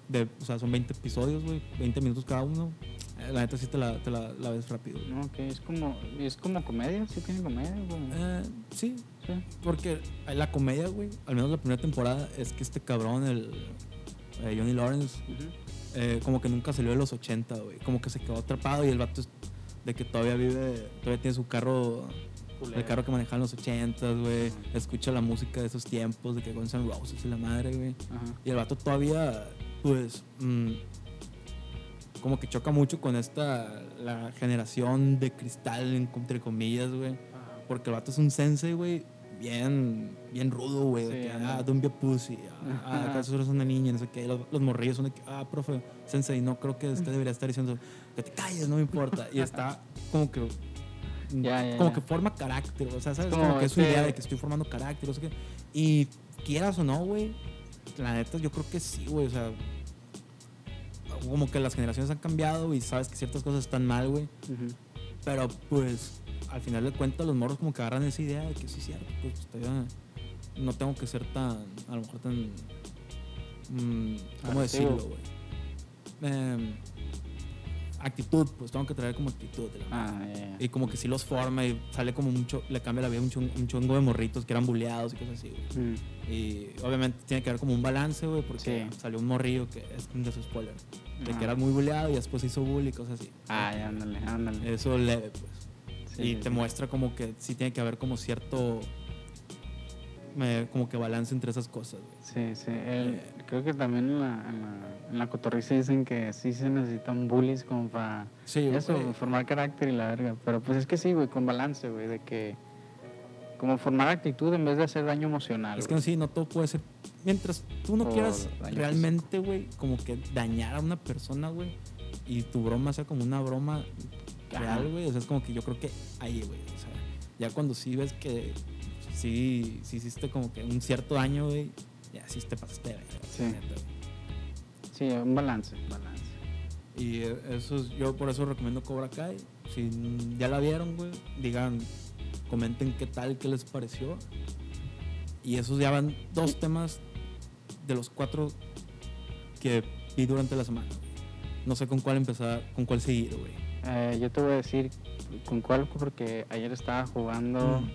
de, o sea, son 20 episodios, güey. 20 minutos cada uno. Eh, La neta sí te la, te la, la ves rápido, güey. No, ok, es como, es como comedia, sí tiene comedia, como, Eh, sí, sí. Porque la comedia, güey, al menos la primera temporada, es que este cabrón, el eh, Johnny Lawrence, eh, como que nunca salió de los 80, güey. Como que se quedó atrapado y el vato es de que todavía vive, todavía tiene su carro, el carro que manejaba en los 80, güey. Escucha la música de esos tiempos, de que Guns N' Roses y la madre, güey. Y el vato todavía, pues, mm, como que choca mucho con esta, la generación de cristal, entre comillas, güey. Porque el vato es un sensei, güey, bien, bien rudo, güey. Sí, ah, don't be a pussy. Ah, ah, acaso eres una niña, no sé qué. Los, los morrillos son de que, ah, profe, sensei, no creo que usted debería estar diciendo que te calles, no me importa. Y está como que. Ya, ya, como ya. que forma carácter, o sea, ¿sabes? como Como, que es su este- idea de que estoy formando carácter, no sé qué. Y quieras o no, güey, la neta, yo creo que sí, güey, o sea. Como que las generaciones han cambiado y sabes que ciertas cosas están mal, güey. Pero pues al final de cuentas los morros como que agarran esa idea de que sí cierto, pues todavía no tengo que ser tan, a lo mejor tan, mm, ¿cómo decirlo, güey? Em, actitud, pues tengo que traer como actitud. de la Ah, ya, ya. y como que sí los forma y sale como mucho, le cambia la vida un chongo de morritos que eran buleados y cosas así, güey. Mm. Y obviamente tiene que haber como un balance, güey, porque Sí. salió un morrillo que es un spoiler, de que era muy buleado y después hizo bully y cosas así. Ah, ya, ándale, ándale. Eso leve, pues. Sí, y sí, te muestra como que sí tiene que haber como cierto eh, como que balance entre esas cosas. güey. Sí, sí. el- Eh. creo que también en la, en, la, en la cotorriza dicen que sí se necesitan bullies como para Sí, eso, güey. formar carácter y la verga. Pero pues es que sí, güey, con balance, güey, de que como formar actitud en vez de hacer daño emocional. Es que güey. sí, no todo puede ser. Mientras tú no quieras realmente, güey, como que dañar a una persona, güey, y tu broma sea como una broma real, güey, o sea, es como que yo creo que ahí, güey, o sea, ya cuando sí ves que sí, sí hiciste como que un cierto daño, güey, ya sí te pasaste de Sí. neta. Sí, un balance, balance. Y eso es- yo por eso recomiendo Cobra Kai. Si ya la vieron, güey, digan, comenten qué tal, qué les pareció. Y esos ya van dos temas de los cuatro que vi durante la semana. No sé con cuál empezar, con cuál seguir, güey. Eh, yo te voy a decir con cuál, porque ayer estaba jugando Mm.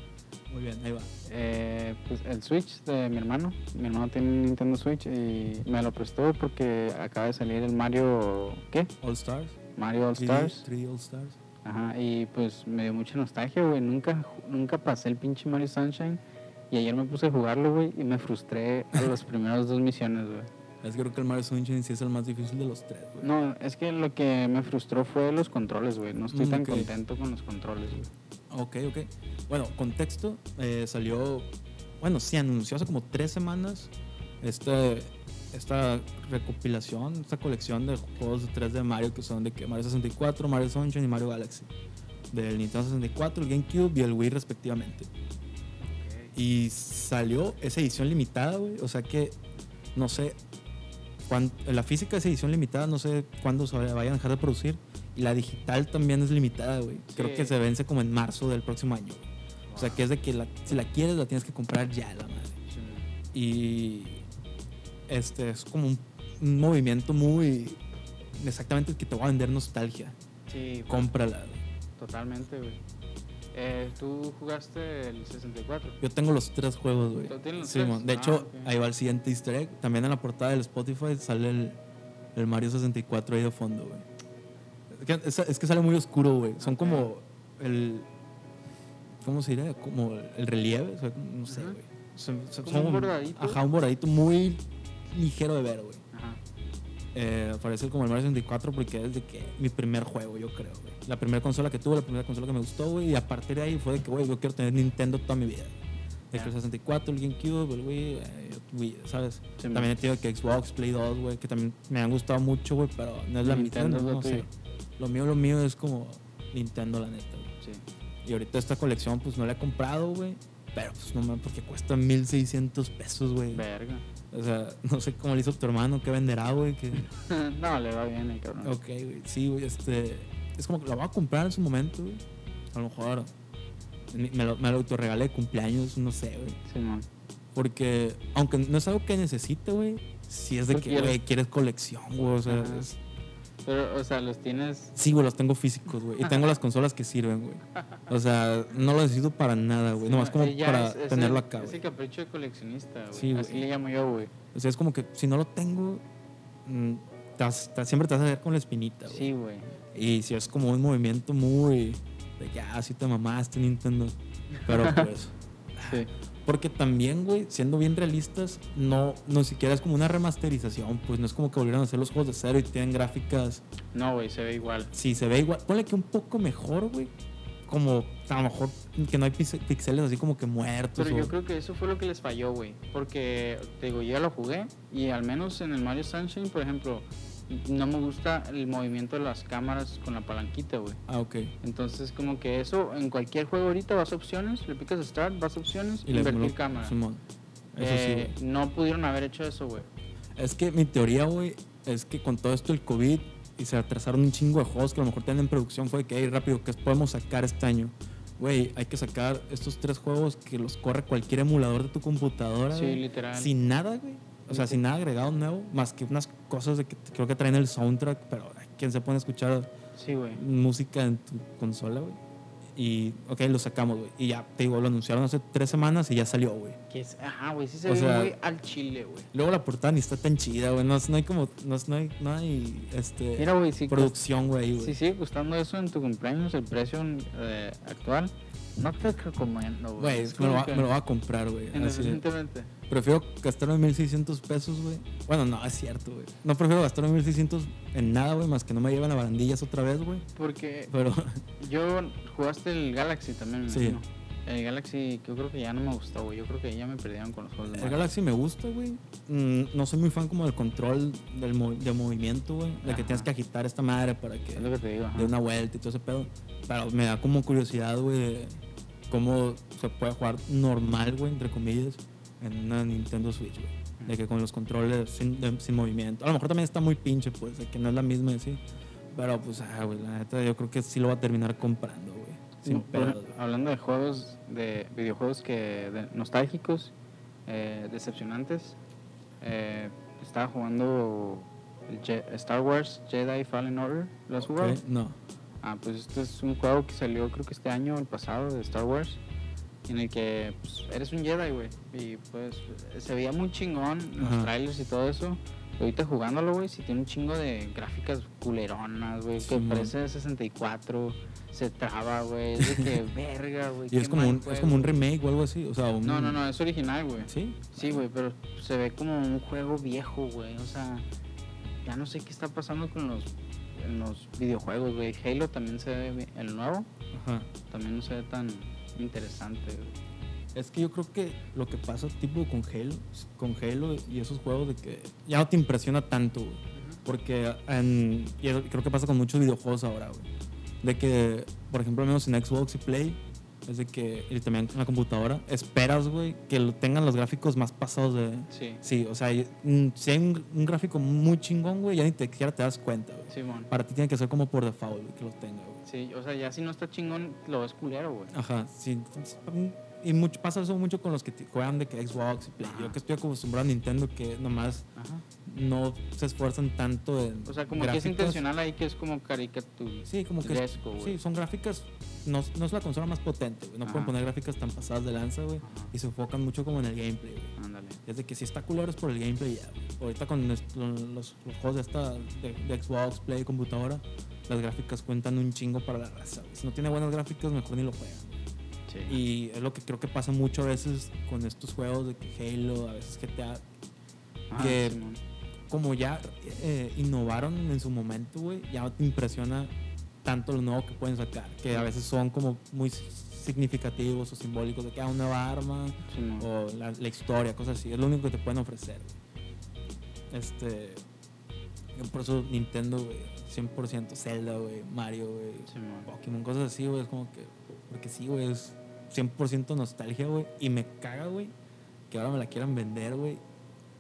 Muy bien, ahí va. eh, pues, el Switch de mi hermano. Mi hermano tiene un Nintendo Switch y me lo prestó porque acaba de salir el Mario, ¿qué? All Stars. Mario All 3D, Stars. 3D All Stars. Ajá, y pues me dio mucha nostalgia, güey. Nunca, nunca pasé el pinche Mario Sunshine. Y ayer me puse a jugarlo, güey, y me frustré a las primeras dos misiones, güey. Es que creo que el Mario Sunshine sí es el más difícil de los tres, güey. No, es que lo que me frustró fue los controles, güey. No estoy Mm, tan contento con los controles, güey. Ok, ok. Bueno, contexto, eh, salió, bueno, sí, anunció hace como tres semanas este, esta recopilación, esta colección de juegos de 3 de Mario que son de que Mario 64, Mario Sunshine y Mario Galaxy. Del Nintendo 64, el GameCube y el Wii respectivamente. Y salió esa edición limitada, güey. O sea que, no sé, cuán- la física de esa edición limitada, no sé cuándo se vayan a dejar de producir. Y la digital también es limitada, güey. Creo que se vence como en marzo del próximo año. O sea que es de que la- si la quieres, la tienes que comprar ya, la madre. Y este es como un, un movimiento muy. Exactamente el que te va a vender nostalgia. Sí, güey, Cómprala, totalmente, güey. Eh, ¿Tú jugaste el 64? Yo tengo los tres juegos, güey. ¿Tú tienes los Sí, de Ah, hecho, ok. ahí va el siguiente easter egg. También en la portada del Spotify sale el, el Mario 64 ahí de fondo, güey. Es que, es, es que sale muy oscuro, güey. Son como el... ¿Cómo se diría? Como el relieve. o sea, no sé, güey. Son- son- Como un bordadito. Ajá, un bordadito muy ligero de ver, güey. Ajá. Eh, parece como el Mario 64 porque es de que mi primer juego, yo creo, güey. La primera consola que tuve, la primera consola que me gustó, güey. Y a partir de ahí fue de que, güey, yo quiero tener Nintendo toda mi vida. De que el 64, el GameCube, el Wii, eh, Wii, ¿sabes? Sí, también he tenido que Xbox, Play 2, güey, que también me han gustado mucho, güey, pero no es la Nintendo no sé. Lo mío, lo mío es como Nintendo, la neta, güey. Sí. Y ahorita esta colección, pues no la he comprado, güey. Pero pues no mames, porque cuesta 1600 pesos, güey. Verga. O sea, no sé cómo le hizo tu hermano, qué venderá, güey. No, le va bien el cabrón. Ok, güey. Sí, güey. Este. Es como que lo voy a comprar en su momento, güey. A lo mejor. Me lo, me lo autorregalé de cumpleaños, no sé, güey. Simón. Porque, aunque no es algo que necesite, güey. Sí es de Lo que, quieres. güey, quieres colección, güey. O sea, es- Pero, o sea, los tienes. sí, güey, los tengo físicos, güey. Y tengo las consolas que sirven, güey. O sea, no lo necesito para nada, güey. Nomás como para es- es tenerlo el- acá, Es el capricho de coleccionista, güey. Sí. Así le llamo yo, güey. O sea, es como que si no lo tengo, mm, te- siempre te vas a ver con la espinita, güey. Sí, güey. Y si es como un movimiento muy de que, ah, sí te mamaste Nintendo. Pero pues. Sí. Porque también, güey, siendo bien realistas, no, no siquiera es como una remasterización. Pues no es como que volvieron a hacer los juegos de cero y tienen gráficas. No, güey, se ve igual. Sí, se ve igual. Ponle que un poco mejor, güey. Como a lo mejor que no hay pixeles así como que muertos. Pero o- yo creo que eso fue lo que les falló, güey. Porque, te digo, yo ya lo jugué y al menos en el Mario Sunshine, por ejemplo, no me gusta el movimiento de las cámaras con la palanquita, güey. Ah, ok. Entonces, como que eso, en cualquier juego ahorita vas a opciones, le picas Start, vas a opciones, Y le invertir cámara. Simón. Eso Eh, sí, no pudieron haber hecho eso, güey. Es que mi teoría, güey, es que con todo esto el COVID y se atrasaron un chingo de juegos que a lo mejor tienen en producción, fue que, hey, rápido, ¿qué podemos sacar este año? Güey, hay que sacar estos tres juegos que los corre cualquier emulador de tu computadora. Sí, güey, literal. Sin nada, güey. O sea, sin nada agregado nuevo, más que unas cosas de que creo que traen el soundtrack, pero ¿quién se pone a escuchar Sí, música en tu consola, güey? Y, ok, lo sacamos, güey. Y ya, te digo, lo anunciaron hace tres semanas y ya salió, güey. Ajá, güey, sí se O ve sea- muy al chile, güey. Luego la portada ni está tan chida, güey. No, no hay como, no, no hay, no hay, este, Mira, güey, sí. producción, güey. Si sigue costando eso en tu cumpleaños, el precio eh, actual, no te recomiendo, güey. Güey, me, lo va- a comprar, güey. Independientemente. Prefiero gastarme 1600 pesos, güey. Bueno, no, es cierto, güey. No prefiero gastarme 1600 en nada, güey, más que no me lleven a barandillas otra vez, güey. Porque Pero, yo jugaste el Galaxy también, me Sí. imagino. El Galaxy, yo creo que ya no me gustó, güey. Yo creo que ya me perdieron con los juegos de el Mario. Galaxy me gusta, güey. Mm, no soy muy fan como del control del mo- de movimiento, güey. De que tienes que agitar esta madre para que Es lo que te digo, dé una vuelta y todo ese pedo. Pero me da como curiosidad, güey, de cómo se puede jugar normal, güey, entre comillas, en una Nintendo Switch, güey. De que con los controles sin, de- sin movimiento. A lo mejor también está muy pinche, pues, de que no es la misma, sí. Pero, pues, ah, güey, la neta, yo creo que sí lo va a terminar comprando, güey. Sin No, pedo. por- hablando de juegos, de videojuegos que de- nostálgicos, eh, decepcionantes, eh, estaba jugando Je- Star Wars Jedi Fallen Order. ¿Lo has jugado? No. Ah, pues este es un juego que salió creo que este año, el pasado, de Star Wars, en el que pues, eres un Jedi, güey. Y pues se veía muy chingón en los trailers y todo eso. Y ahorita jugándolo, güey, sí tiene un chingo de gráficas culeronas, güey, que Simón. parece de 64, se traba, güey, es de que verga, güey. Y es como, un, es como un remake o algo así. O sea, un... No, no, no, es original, güey. ¿Sí? Sí, güey, pero se ve como un juego viejo, güey. O sea, ya no sé qué está pasando con los, los videojuegos, güey. Halo también se ve, bien- el nuevo, Ajá. también no se ve tan interesante, güey. Es que yo creo que lo que pasa tipo con Halo, con Halo y esos juegos de que ya no te impresiona tanto, güey. Porque en- y creo que pasa con muchos videojuegos ahora, güey. De que, por ejemplo, menos en Xbox y Play, es de que, y también en la computadora, esperas, güey, que lo tengan los gráficos más pasados de... Sí, Sí, o sea, mm, si hay un, un gráfico muy chingón, güey, ya ni te, siquiera te das cuenta, güey. Simón. Para ti tiene que ser como por default, güey, que los tenga, güey. Sí, o sea, ya si no está chingón, lo ves culero, güey. Ajá, sí. Y mucho, pasa eso mucho con los que juegan de que Xbox y Play. Yo que estoy acostumbrado a Nintendo que nomás Ajá. no se esfuerzan tanto en. O sea, como que es intencional ahí que es como caricatura. Sí, como que. es- sí, son gráficas. No, no es la consola más potente, güey. No Ajá. pueden poner gráficas tan pasadas de lanza, güey. Y se enfocan mucho como en el gameplay, güey. Ándale. Desde que si está culero es por el gameplay ya. güey. Ahorita con los juegos de esta de, de Xbox, Play, computadora, las gráficas cuentan un chingo para la raza. güey. Si no tiene buenas gráficas, mejor ni lo juegan. Sí. Y es lo que creo que pasa mucho a veces con estos juegos de que Halo, a veces GTA, Ah, que- como ya eh, innovaron en su momento, güey, ya no te impresiona tanto lo nuevo que pueden sacar, que a veces son como muy significativos o simbólicos de que ah, una nueva arma o la, la historia, cosas así, es lo único que te pueden ofrecer. Este, por eso Nintendo, güey, 100% Zelda, güey, Mario, Simón. Pokémon, cosas así, güey, es como que, porque sí, güey, es 100% nostalgia, güey, y me caga, güey, que ahora me la quieran vender, güey,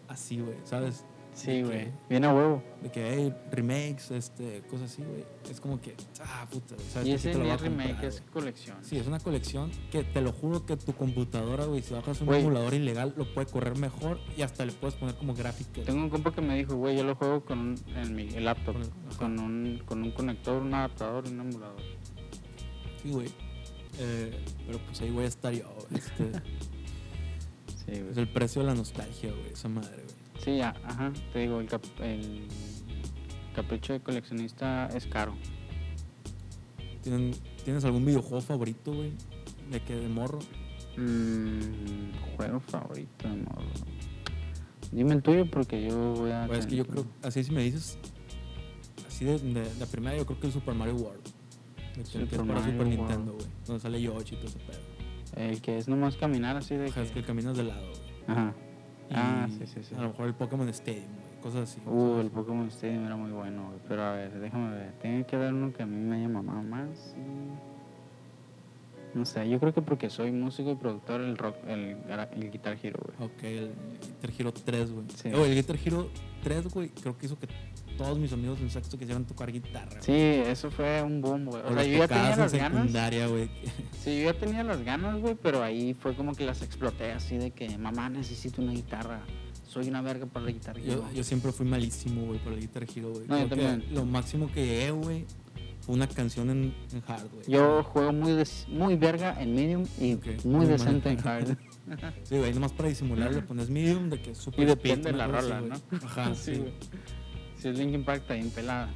así, güey, ¿sabes? Sí, güey. Viene a huevo. De que hay remakes, este, cosas así, güey, es como que, ah, puta, ¿sabes? Y ese a es remake, comprar, es colección. Sí, es una colección que te lo juro que tu computadora, güey, si bajas un Güey. emulador ilegal, lo puede correr mejor y hasta le puedes poner como gráfica. Tengo un compa que me dijo, güey, yo lo juego con un, en mi el laptop, Con el- con un, con un conector, un adaptador y un emulador. Sí, güey. Eh, pero pues ahí voy a estar yo, este, Sí, el precio de la nostalgia, güey, esa madre, güey. Sí, a- ajá, te digo, el, cap- el capricho de coleccionista es caro. ¿Tienen- ¿Tienes algún videojuego favorito, güey? De que de morro. Mm, juego favorito de morro. Dime el tuyo porque yo voy a... Pues es que yo creo, así si me dices, así de, de, de primera, yo creo que el Super Mario World. De que, el que es para Mario Super. Nintendo, güey. Donde sale Yoshi y todo ese pedo. El que es nomás caminar así de O sea, es que que... caminas de lado, güey. Ajá. Y Ah, sí, sí, sí. A lo mejor el Pokémon Stadium, güey. Cosas así. Uh, ¿sabes? el Pokémon Stadium era muy bueno, güey. Pero a ver, déjame ver. Tiene que haber uno que a mí me haya mamado más. y- No sé, yo creo que porque soy músico y productor, el rock, el, el Guitar Hero, güey. Ok, el Guitar Hero 3, güey. Sí. Oh, el Guitar Hero 3, güey, creo que hizo que todos mis amigos en sexto quisieran tocar guitarra. Sí, eso fue un boom, güey. O, O sea, yo ya tenía las ganas. secundaria, güey. Sí, yo ya tenía las ganas, güey, pero ahí fue como que las exploté así de que, mamá, necesito una guitarra. Soy una verga para la guitarra. Yo, yo siempre fui malísimo, güey, para el Guitar Hero, güey. No, yo también. lo máximo que llegué, güey, una canción en, en hard, güey. Yo juego muy, des- muy verga en medium y muy muy decente mal. en hard. Sí, güey, nomás para disimular le pones medium de que es super Y depende de la rola, así, ¿no? Ajá, sí. güey. Si es Linkin Park, está bien pelada.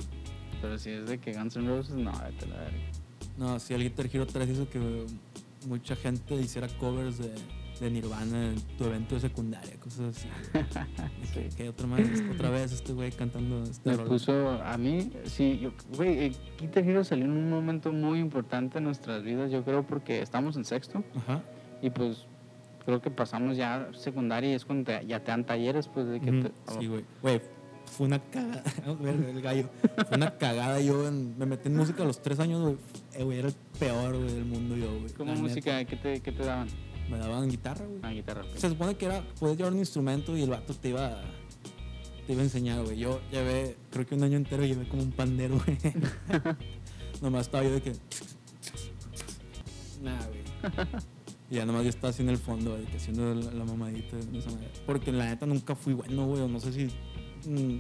Pero si es de que Guns N' Roses, no, vete la verga. No, sí, el Guitar Hero 3 hizo que mucha gente hiciera covers de, de Nirvana en tu evento de secundaria, cosas así. Sí. que otra, más, otra vez este güey cantando este Me rol. puso a mí, sí, yo, güey, eh, Guitar Hero salió en un momento muy importante en nuestras vidas, yo creo, porque estamos en sexto Ajá. y pues creo que pasamos ya secundaria y es cuando te- ya te dan talleres, pues de que Ujú, te- Sí, güey. Güey, fue una cagada. El gallo. Fue una cagada. Yo en- me metí en música a los tres años, güey. Eh, era el peor, güey, del mundo yo, güey. ¿Cómo música? ¿Qué te, qué te daban? Me daban guitarra, güey. Ah, guitarra. Se supone que era, podías llevar un instrumento y el vato te iba, te iba a enseñar, güey. Yo llevé, creo que un año entero llevé como un pandero, güey. nomás estaba yo de que... Nah, güey. Y ya nomás yo estaba así en el fondo, güey, que haciendo la, la mamadita de esa manera. Porque la neta nunca fui bueno, güey. No sé si... mm,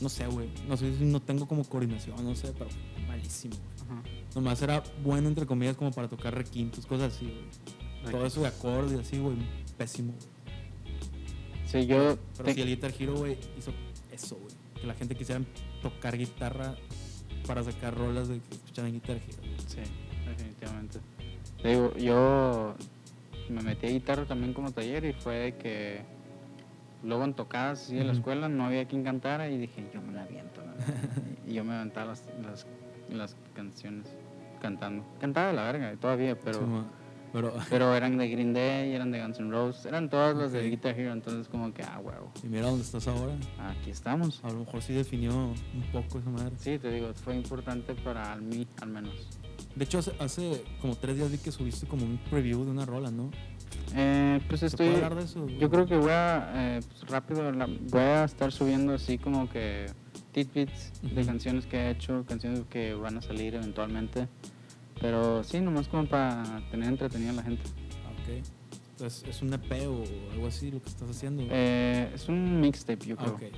no sé, güey. No sé si no tengo como coordinación, no sé, pero malísimo, güey. Nomás era bueno, entre comillas, como para tocar requintos, cosas así, güey. Todo eso de acordes y así, güey. Pésimo. Sí, yo... Pero te- si el Guitar Hero, güey, hizo eso, güey. Que la gente quisiera tocar guitarra para sacar rolas de que escuchan en Guitar Hero. Sí, definitivamente. Te digo, yo me metí a guitarra también como taller y fue de que luego en tocadas así de la escuela no había quien cantara y dije, yo me la aviento. la verdad". y yo me aventaba las, las, las canciones cantando. Cantaba la verga todavía, pero, Sí. Pero, pero eran de Green Day, eran de Guns N' Roses, eran todas las de Guitar Hero, entonces como que, ah, huevo, y mira dónde estás ahora. aquí estamos. A lo mejor sí definió un poco esa madre. Sí, te digo, fue importante para mí al menos. De hecho, hace, hace como tres días vi que subiste como un preview de una rola, ¿no? Eh, pues ¿Se estoy... de eso? Yo creo que voy a, eh, pues, rápido, la- voy a estar subiendo así como que tidbits de Ujú. canciones que he hecho, canciones que van a salir eventualmente. Pero sí, nomás como para tener entretenida a la gente. Ah, ok. Entonces, ¿es un EP o algo así lo que estás haciendo? Eh, es un mixtape, yo Ah, creo. ok.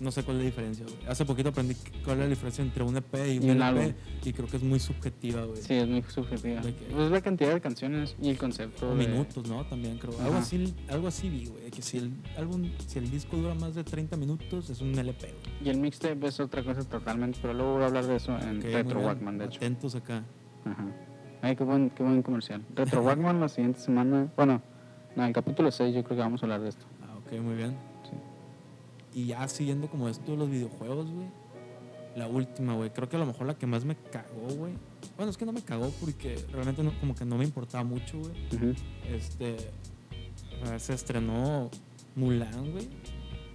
No sé cuál es la diferencia, güey. Hace poquito aprendí cuál es la diferencia entre un EP y un, Y un LP álbum. y creo que es muy subjetiva, güey. Sí, es muy subjetiva. ¿De qué? Pues la cantidad de canciones y el concepto. De- minutos, ¿no? También creo. Algo así, algo así vi, güey. Que si el álbum, si el disco dura más de 30 minutos, es un LP, güey. Y el mixtape es otra cosa totalmente, pero luego voy a hablar de eso en Ok, muy Retro. Walkman, de hecho. Atentos acá. Ajá. Ay, qué buen, qué buen comercial. Retro Walkman la siguiente semana. Bueno, en el capítulo 6 yo creo que vamos a hablar de esto. Ah, ok, muy bien. Sí. Y ya siguiendo como esto de los videojuegos, güey. La última, güey. Creo que a lo mejor la que más me cagó, güey. Bueno, es que no me cagó porque realmente no- como que no me importaba mucho, güey. Este. Se estrenó Mulan, güey.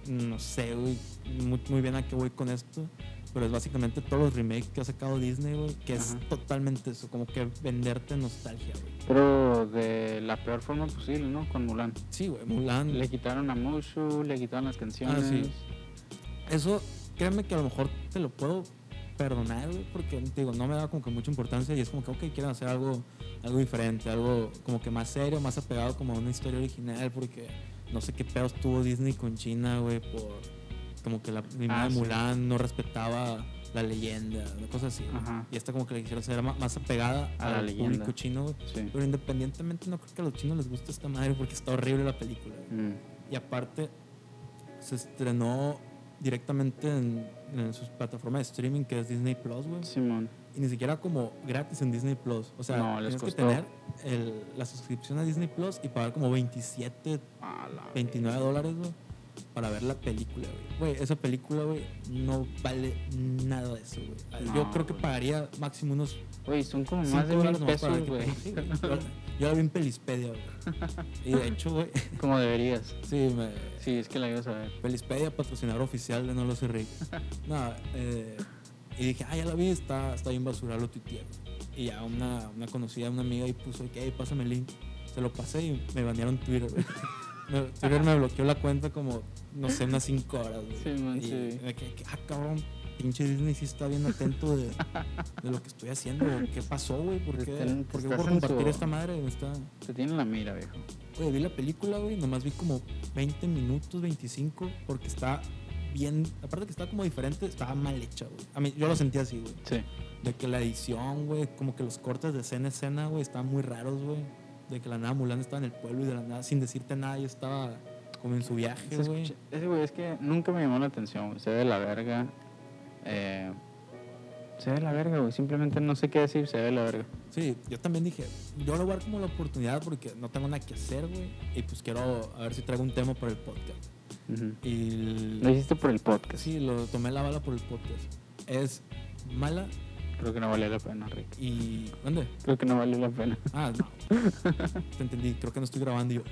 No sé, güey. Muy, muy bien a qué voy con esto. Pero es básicamente todos los remakes que ha sacado Disney, güey. Que es totalmente eso. Como que venderte nostalgia, güey. Pero de la peor forma posible, ¿no? Con Mulan. Sí, güey. Mulan. Le quitaron a Mushu, le quitaron las canciones. Ah, sí. Eso, créeme que a lo mejor te lo puedo perdonar, güey, porque te digo, no me da como que mucha importancia y es como que, ok, quieren hacer algo, algo diferente, algo como que más serio, más apegado como a una historia original, porque no sé qué pedos tuvo Disney con China, güey, por como que la primera Ah, de sí. Mulan no respetaba la leyenda, una cosa así. Y esta como que le quisieron hacer más apegada A la al leyenda. público chino. Sí. Pero independientemente no creo que a los chinos les guste esta madre porque está horrible la película. Mm. Y aparte, se estrenó directamente en, en sus plataformas de streaming, que es Disney Plus, güey. Simón. Y ni siquiera como gratis en Disney Plus. O sea, No, tienes que tener el- la suscripción a Disney Plus y pagar como 27, A la 29 dólares, güey, para ver la película, güey. Güey, esa película, güey, no vale nada de eso, güey. Yo creo que pagaría máximo unos Güey, son como 5 más de mil pesos, güey. Sí. Yo, yo la vi en Pelispedia, güey. Y de hecho, güey, como deberías. sí, me, Sí, es que la ibas a ver. Pelispedia, patrocinador oficial de No Lo Sé Rick. no, eh, y dije, ah, ya la vi, está, está bien basura, lo tuiteé. Y ya una, una conocida, una amiga, y puso, "Ey, pásame el link. Se lo pasé y me banearon Twitter, güey. Me- Twitter me bloqueó la cuenta como, no sé, unas 5 horas, güey. Sí, man, y sí. me quedé que, ah, cabrón, pinche Disney sí está bien atento de, de lo que estoy haciendo. ¿Qué pasó, güey? ¿Por qué, ¿por qué por compartir su- esta madre? Está... Te tienen la mira, viejo. Oye, vi la película, güey, nomás vi como 20 minutos, 25, porque está bien. Aparte que estaba como diferente, estaba mal hecha, güey. A mí, yo lo sentía así, güey. Sí. De que la edición, güey, como que los cortes de escena a escena, güey, estaban muy raros, güey. De que la nada Mulan estaba en el pueblo y de la nada, sin decirte nada, yo estaba como en su viaje, güey. Ese güey es que nunca me llamó la atención. Se ve la verga. Eh, se ve la verga, güey. Simplemente no sé qué decir, se ve de la verga. Sí, yo también dije, yo lo voy a dar como la oportunidad porque no tengo nada que hacer, güey. Y pues quiero a ver si traigo un tema para el podcast. Y Lo hiciste por el podcast. sí, lo tomé la bala por el podcast. Es mala Creo que no valió la pena, Rick. y. ¿Dónde? Creo que no valió la pena. Ah, no. Te entendí, creo que no estoy grabando yo.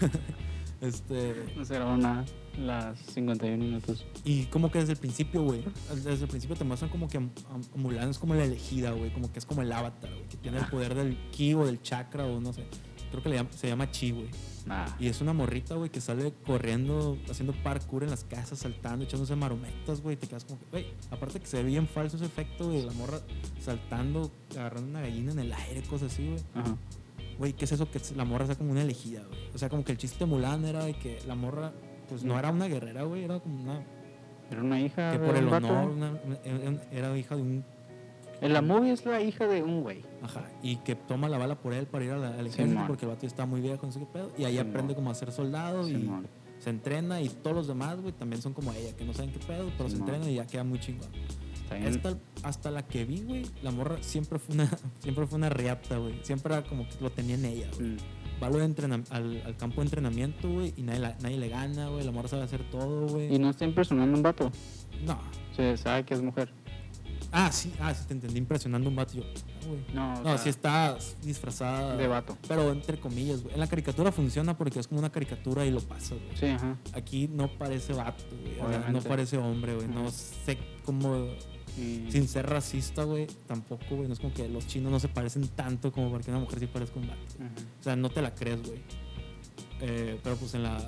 este. No se grabó nada. Las 51 minutos. Y como que desde el principio, güey. Desde el principio te muestran como que Mulan es como la elegida, güey. Como que es como el avatar, güey. Que tiene el poder del ki o del chakra o no sé. Creo que le llama- se llama chi, güey. Nah. Y es una morrita, güey, que sale corriendo, haciendo parkour en las casas, saltando, echándose marometas, güey. Te quedas como que, güey, aparte que se ve bien falso ese efecto, güey, la morra saltando, agarrando una gallina en el aire, cosas así, güey. Ajá. Güey, ¿qué es eso? Que la morra sea como una elegida, güey. O sea, como que el chiste de Mulan era de que la morra, pues no era una guerrera, güey, era como una. Era una hija que por el honor, una- una- era hija de un. En la movie es la hija de un güey. Ajá, y que toma la bala por él para ir al, al ejército porque el vato está muy viejo, no sé qué pedo. Y ahí Simón. aprende como a ser soldado y se entrena. Y todos los demás, güey, también son como ella, que no saben qué pedo, pero se entrenan y ya queda muy chingón. Hasta, hasta la que vi, güey, la morra siempre fue una, siempre fue una güey. Siempre era como que lo tenía en ella, güey. Mm. Va lo de al, al campo de entrenamiento, güey, y nadie, la- nadie le gana, güey. La morra sabe hacer todo, Y güey. no está impresionando un vato. No. Se sabe que es mujer. Ah, sí, ah, sí, te entendí impresionando un vato. Yo, ah, güey. No, No, sea, sí está disfrazada. de vato. Pero entre comillas, güey. En la caricatura funciona porque es como una caricatura y lo pasa, güey. Sí, ajá. Aquí no parece vato, güey. O sea, no parece hombre, güey. No sé cómo. Y- Sin ser racista, güey, tampoco, güey. No es como que los chinos no se parecen tanto como para que una mujer sí parezca un vato. O sea, no te la crees, güey. Eh, pero pues en la.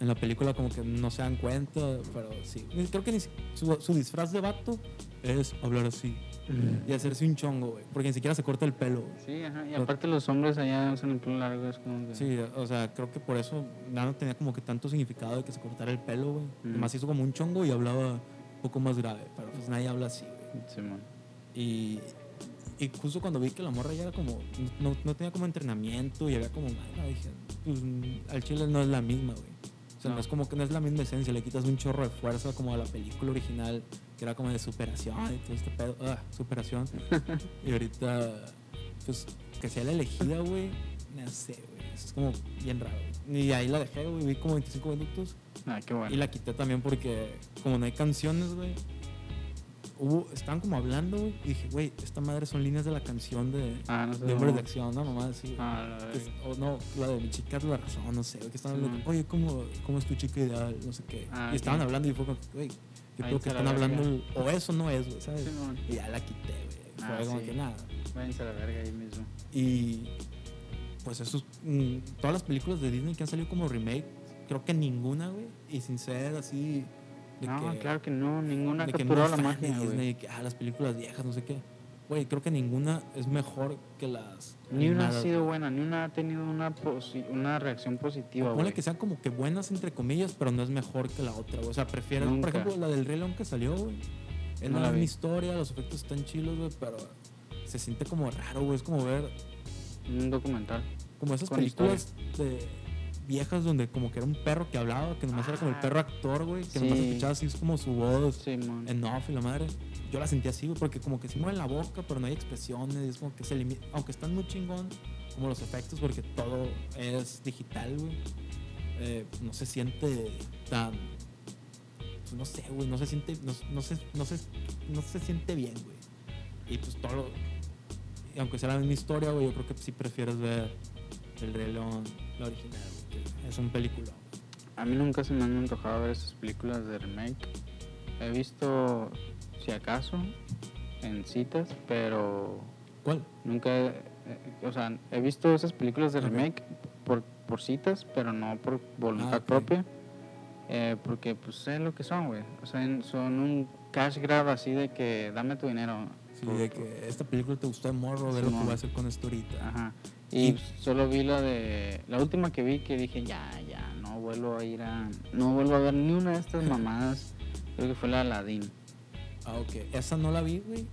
En la película como que no se dan cuenta, pero sí. Creo que ni su, su disfraz de vato es hablar así y hacerse un chongo, güey. Porque ni siquiera se corta el pelo, güey. Sí, ajá. Y aparte los hombres allá usan el pelo largo. Es como que... Sí, o sea, creo que por eso ya no tenía como que tanto significado de que se cortara el pelo, güey. Mm. Además hizo como un chongo y hablaba un poco más grave, pero pues nadie habla así, güey. Simón. Y, y justo cuando vi que la morra ya era como, no, no tenía como entrenamiento y había como, nada, dije, pues mm, al chile no es la misma, güey. Sea, no. No. es como que no es la misma esencia, le quitas un chorro de fuerza como a la película original, que era como de superación y todo este pedo, ah, superación. y ahorita, pues, que sea la elegida, güey, no sé, güey, es como bien raro. Y ahí la dejé, güey, vi como 25 minutos Ah, qué bueno. y la quité también porque, como no hay canciones, güey, hubo, estaban como hablando, güey, y dije, güey, esta madre son líneas de la canción de, Ah, no sé. de Hombres de Acción, ¿no? Mamá, sí. Ah, es- o no, la de mi chica es la razón, no sé, güey, que estaban hablando, oye, ¿cómo, ¿cómo es tu chica ideal? No sé qué. Ah, y estaban hablando y fue como, güey, yo Ahí creo que está están la hablando, el- o eso no es, güey, ¿sabes? Y ya la quité, güey. Fue Ah, como sí. que nada. Váyanse a la verga ahí mismo. Y pues esos, mm, todas las películas de Disney que han salido como remake, creo que ninguna, güey, y sin ser así No, que, claro que no. Ninguna muy la magia, Disney, que ah, las películas viejas, no sé qué. Güey, creo que ninguna es mejor que las Ni una ha sido buena, ni una ha tenido una, posi- una reacción positiva, güey. que sean como que buenas entre comillas, pero no es mejor que la otra, güey. O sea, prefieres, Nunca. por ejemplo, la del Rey León que salió, güey. Es No la misma historia, los efectos están chilos, güey, pero se siente como raro, güey. Es como ver Un documental. como esas películas de viejas donde como que era un perro que hablaba, que nomás era como el perro actor, güey, que nomás sí. escuchabas así como su voz Sí, man. en off y la madre. Yo la sentía así, güey, porque como que se mueve la boca, pero no hay expresiones, es como que se limita, aunque están muy chingón como los efectos porque todo es digital, güey. eh, no se siente tan pues no sé, güey, no se siente no, no se, no se no se siente bien, güey. Y pues todo lo- y aunque sea la misma historia, güey, yo creo que sí prefieres ver El Rey León, la original, es un película. A mí nunca se me han antojado ver esas películas de remake. He visto, si acaso, en citas, pero ¿Cuál? nunca. he- eh, o sea, he visto esas películas de remake por, por citas, pero no por voluntad Ah, propia. eh, porque, pues, sé lo que son, güey. O sea, son un cash grab así de que dame tu dinero. Sí, Por- de que esta película te gustó de morro, ve lo que voy a hacer con esto ahorita. Ajá. Y- Y solo vi la de. La última que vi que dije, ya, ya, no vuelvo a ir a. No vuelvo a ver ni una de estas mamadas. Creo que fue la Aladdin. Ah, ok. Esa no la vi, güey.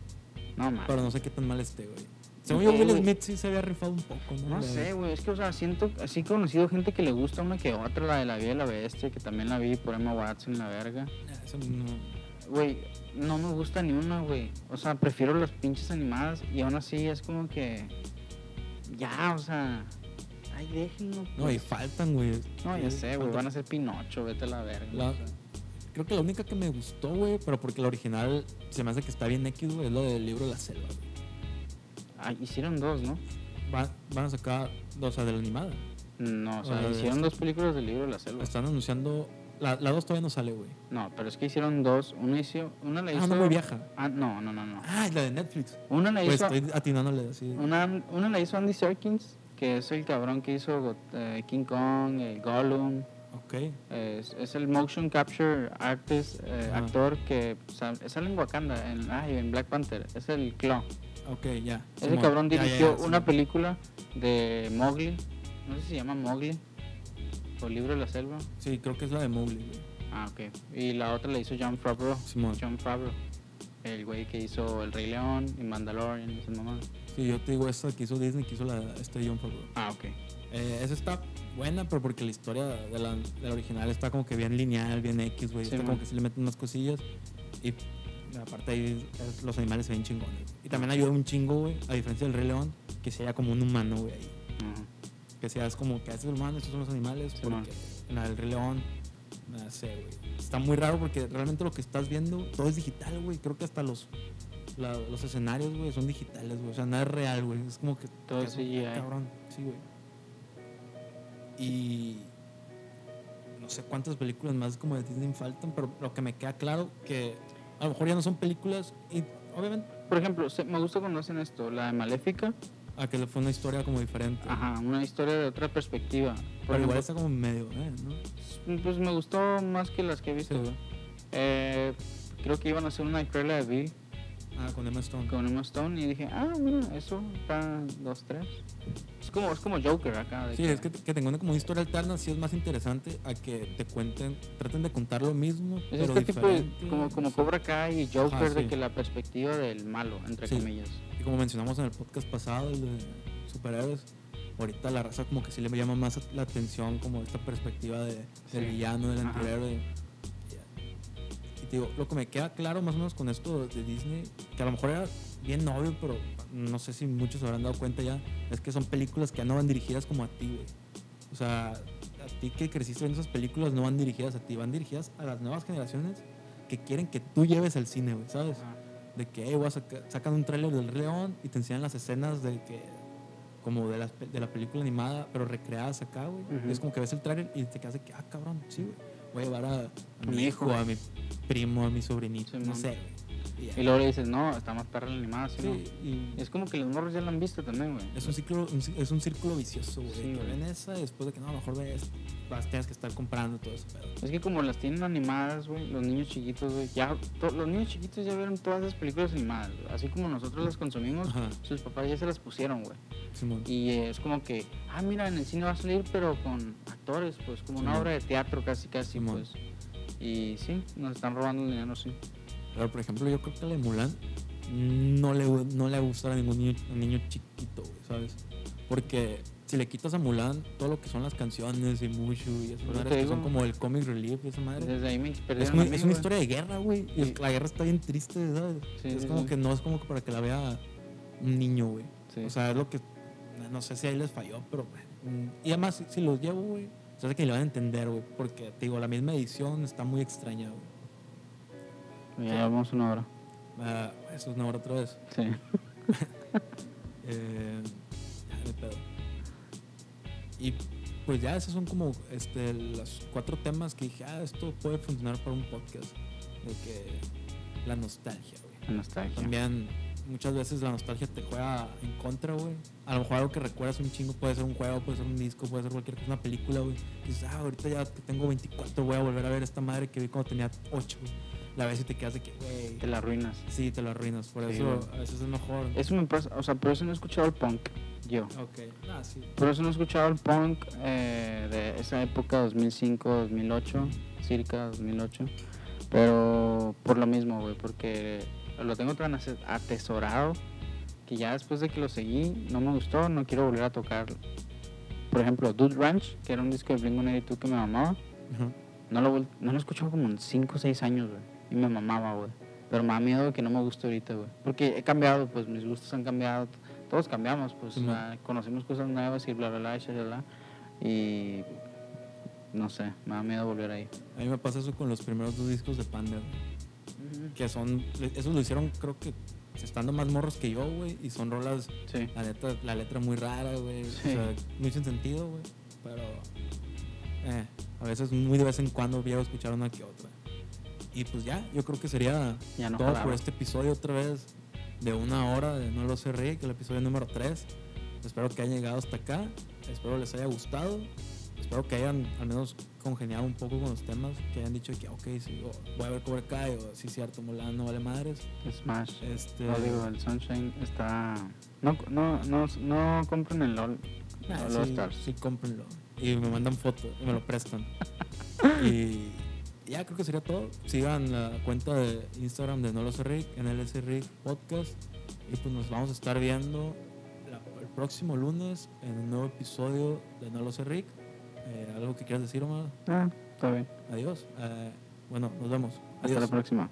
No mames. Pero no sé qué tan mal esté, güey. Según yo, Will. Smith sí se había rifado un poco, ¿no? No sé, güey. Es que, o sea, siento. Así he conocido gente que le gusta una que otra, la de la vida y la bestia, que también la vi por Emma Watson, la verga. Ah, eso no- Güey, no me gusta ni una, güey. O sea, prefiero las pinches animadas y aún así es como que. Ya, o sea. Ay, déjenlo. No, y pues. faltan, güey. No, ya sé, güey. Van a ser Pinocho, vete a la verga. La- o sea. Creo que la única que me gustó, güey, pero porque la original se me hace que está bien X, güey, es lo del libro de la selva, güey. Ah, hicieron dos, ¿no? Va- van a sacar, o sea, de la animada. No, o sea, hicieron dos películas del libro de la selva. Están anunciando. La, la dos todavía no sale, güey. No, pero es que hicieron dos. Una, hizo, una la hizo. Ah, no, muy vieja. Ah, no, no, no, no. Ah, es la de Netflix. Una la Pues hizo. estoy atinándole así. Una, una la hizo Andy Serkins, que es el cabrón que hizo eh, King Kong, el Gollum. Ok. Es, es el motion capture artist, eh, actor que sa- sale en Wakanda, en, ay, en Black Panther. Es el Claw. Ok, ya. Ese cabrón dirigió una película de Mowgli. No sé si se llama Mowgli. O Libro de la Selva. Sí, creo que es la de Mowgli, güey. Ah, ok. Y la otra la hizo John Favreau. Simón. John Favreau. El güey que hizo El Rey León y Mandalorian y esas mamadas. Sí, yo te digo esta que hizo Disney, que hizo la, este John Favreau. Ah, ok. Eh, esa está buena, pero porque la historia de la, de la original está como que bien lineal, bien X, güey. Sí, está como que sí le meten unas cosillas. Y aparte ahí es- los animales se ven chingones. Y también ayuda un chingo, güey, a diferencia del Rey León, que sea como un humano, güey, ahí. Ujú. Que seas como que es el humano, estos son los animales. Sí, porque man. en la del Rey León, no sé, güey. Está muy raro porque realmente lo que estás viendo, todo es digital, güey. Creo que hasta los, la- los escenarios, güey, son digitales, güey. O sea, nada es real, güey. Es como que. Todo es CGI. Cabrón, sí, güey. Y. No sé cuántas películas más como de Disney faltan, pero lo que me queda claro que a lo mejor ya no son películas y obviamente Por ejemplo, me gusta cuando hacen esto, la de Maléfica. A que le fue una historia como diferente. Ajá, una historia de otra perspectiva. Por Pero igual está como medio, ¿eh? ¿no? pues me gustó más que las que he visto. Sí. Eh, creo que iban a hacer una de Cruella de Vil Ah, con Emma Stone. con Emma Stone y dije, ah, mira, eso está dos, tres. Es como, es como Joker acá. de Sí, es que, que tengan como una historia alterna sí es más interesante a que te cuenten, traten de contar lo mismo, Es pero este tipo de, diferente. como, como Cobra Kai y Joker, Ajá, de sí. que la perspectiva del malo, entre Sí. comillas. Y como mencionamos en el podcast pasado, el de superhéroes, ahorita la raza como que sí le llama más la atención como esta perspectiva de, del Sí. villano, del antihéroe. Digo, lo que me queda claro más o menos con esto de Disney, que a lo mejor era bien obvio, pero no sé si muchos se habrán dado cuenta ya, es que son películas que ya no van dirigidas como a ti, güey. O sea, a ti que creciste viendo esas películas no van dirigidas a ti, van dirigidas a las nuevas generaciones que quieren que tú lleves al cine, güey, ¿sabes? De que "Ey, voy a saca- sacan un tráiler del Rey León y te enseñan las escenas de que como de la, de la película animada pero recreadas acá güey. Y es como que ves el tráiler y te quedas de que ah cabrón sí güey voy a llevar a, a mi hijo a mi primo a mi sobrinito no sé Y luego le dices, no, está más perra la animada, ¿sí, no? Y Es como que los morros ya la han visto también, güey. es un ci- es un círculo vicioso güey Sí, que ven esa y después de que no a lo mejor ves vas tienes que estar comprando todo eso pedo Es que como las tienen animadas, güey, los niños chiquitos, güey, ya, los niños chiquitos ya vieron todas esas películas animadas. Así como nosotros las consumimos, Ajá. sus papás ya se las pusieron, güey. Y eh, es como que, ah, mira, en el cine va a salir, pero con actores, pues, como una obra de teatro casi, casi, pues. Y sí, nos están robando el dinero, sí. Pero por ejemplo, yo creo que la de Mulan no le, no le va a gustar a ningún niño, a niño chiquito, güey, ¿sabes? Porque si le quitas a Mulan todo lo que son las canciones y Mushu y esas Por eso madres que son como el comic relief y esa madre. Desde ahí me Es, perdieron muy- a mí, es una historia de guerra, güey. Y Sí. la guerra está bien triste, ¿sabes? Sí, es sí, como que no es como que para que la vea un niño, güey. O sea, es lo que. No sé si ahí les falló, pero. mm, Y además, si, si los llevo, güey, se hace que le van a entender, güey. Porque, te digo, la misma edición está muy extraña, güey. Ya llevamos una hora. Ah, eso es una hora otra vez. Sí. Eh, ya, pedo. Y pues ya esos son como este, los cuatro temas que dije, ah, esto puede funcionar para un podcast. De que la nostalgia, güey. La nostalgia. También muchas veces la nostalgia te juega en contra, güey. A lo mejor algo que recuerdas un chingo puede ser un juego, puede ser un disco, puede ser cualquier cosa, una película, güey. Dices, ah, ahorita ya que tengo 24 voy a volver a ver esta madre que vi cuando tenía 8, güey. La ves y te quedas de que, güey. Te la arruinas. Sí, te lo arruinas. Por Sí, eso güey. a veces es mejor. Eso me pasa, o sea, por eso no he escuchado el punk. Yo. Ok. Ah, sí. Por eso no he escuchado el punk eh, de esa época, 2005, 2008, circa 2008. Pero por lo mismo, güey, porque lo tengo tan atesorado que ya después de que lo seguí, no me gustó, no quiero volver a tocar. Por ejemplo, Dude Ranch, que era un disco de Blink-182 que me mamaba, no lo, no lo he escuchado como en 5 o 6 años, güey. Y me mamaba, güey. Pero me da miedo que no me guste ahorita, güey. Porque he cambiado, pues mis gustos han cambiado. Todos cambiamos, pues. Sea, conocemos cosas nuevas y bla, bla, bla, shalala. Y no sé, me da miedo volver ahí. A mí me pasa eso con los primeros dos discos de Panda, güey. Que son. Esos lo hicieron, creo que estando más morros que yo, güey. Y son rolas, Sí. la neta, la letra muy rara, güey. Sí. O sea, muy sin sentido, güey. Pero. Eh, a veces, muy de vez en cuando, a escuchar una que otra. Y pues ya, yo creo que sería Ya no todo por jalaba. este episodio otra vez de una hora de No lo sé, Rick, el episodio número 3. Espero que hayan llegado hasta acá. Espero les haya gustado. Espero que hayan al menos congeniado un poco con los temas. Que hayan dicho que, ok, sí, o voy a ver Cobra Kai o sí, cierto, Mulan no vale madres. Smash. Este, No digo, el Sunshine está. No, no, no, no compren el LOL. nah, All sí, Stars. sí, cómprenlo. Y me mandan fotos y me lo prestan. y ya creo que sería todo. Sigan la cuenta de Instagram de No lo sé Rick, NLS Rick Podcast. Y pues nos vamos a estar viendo la- el próximo lunes en un nuevo episodio de No lo sé Rick. Eh, ¿Algo que quieras decir, Omar? Ah, está bien. Adiós. Eh, bueno, nos vemos. Hasta Adiós. la próxima.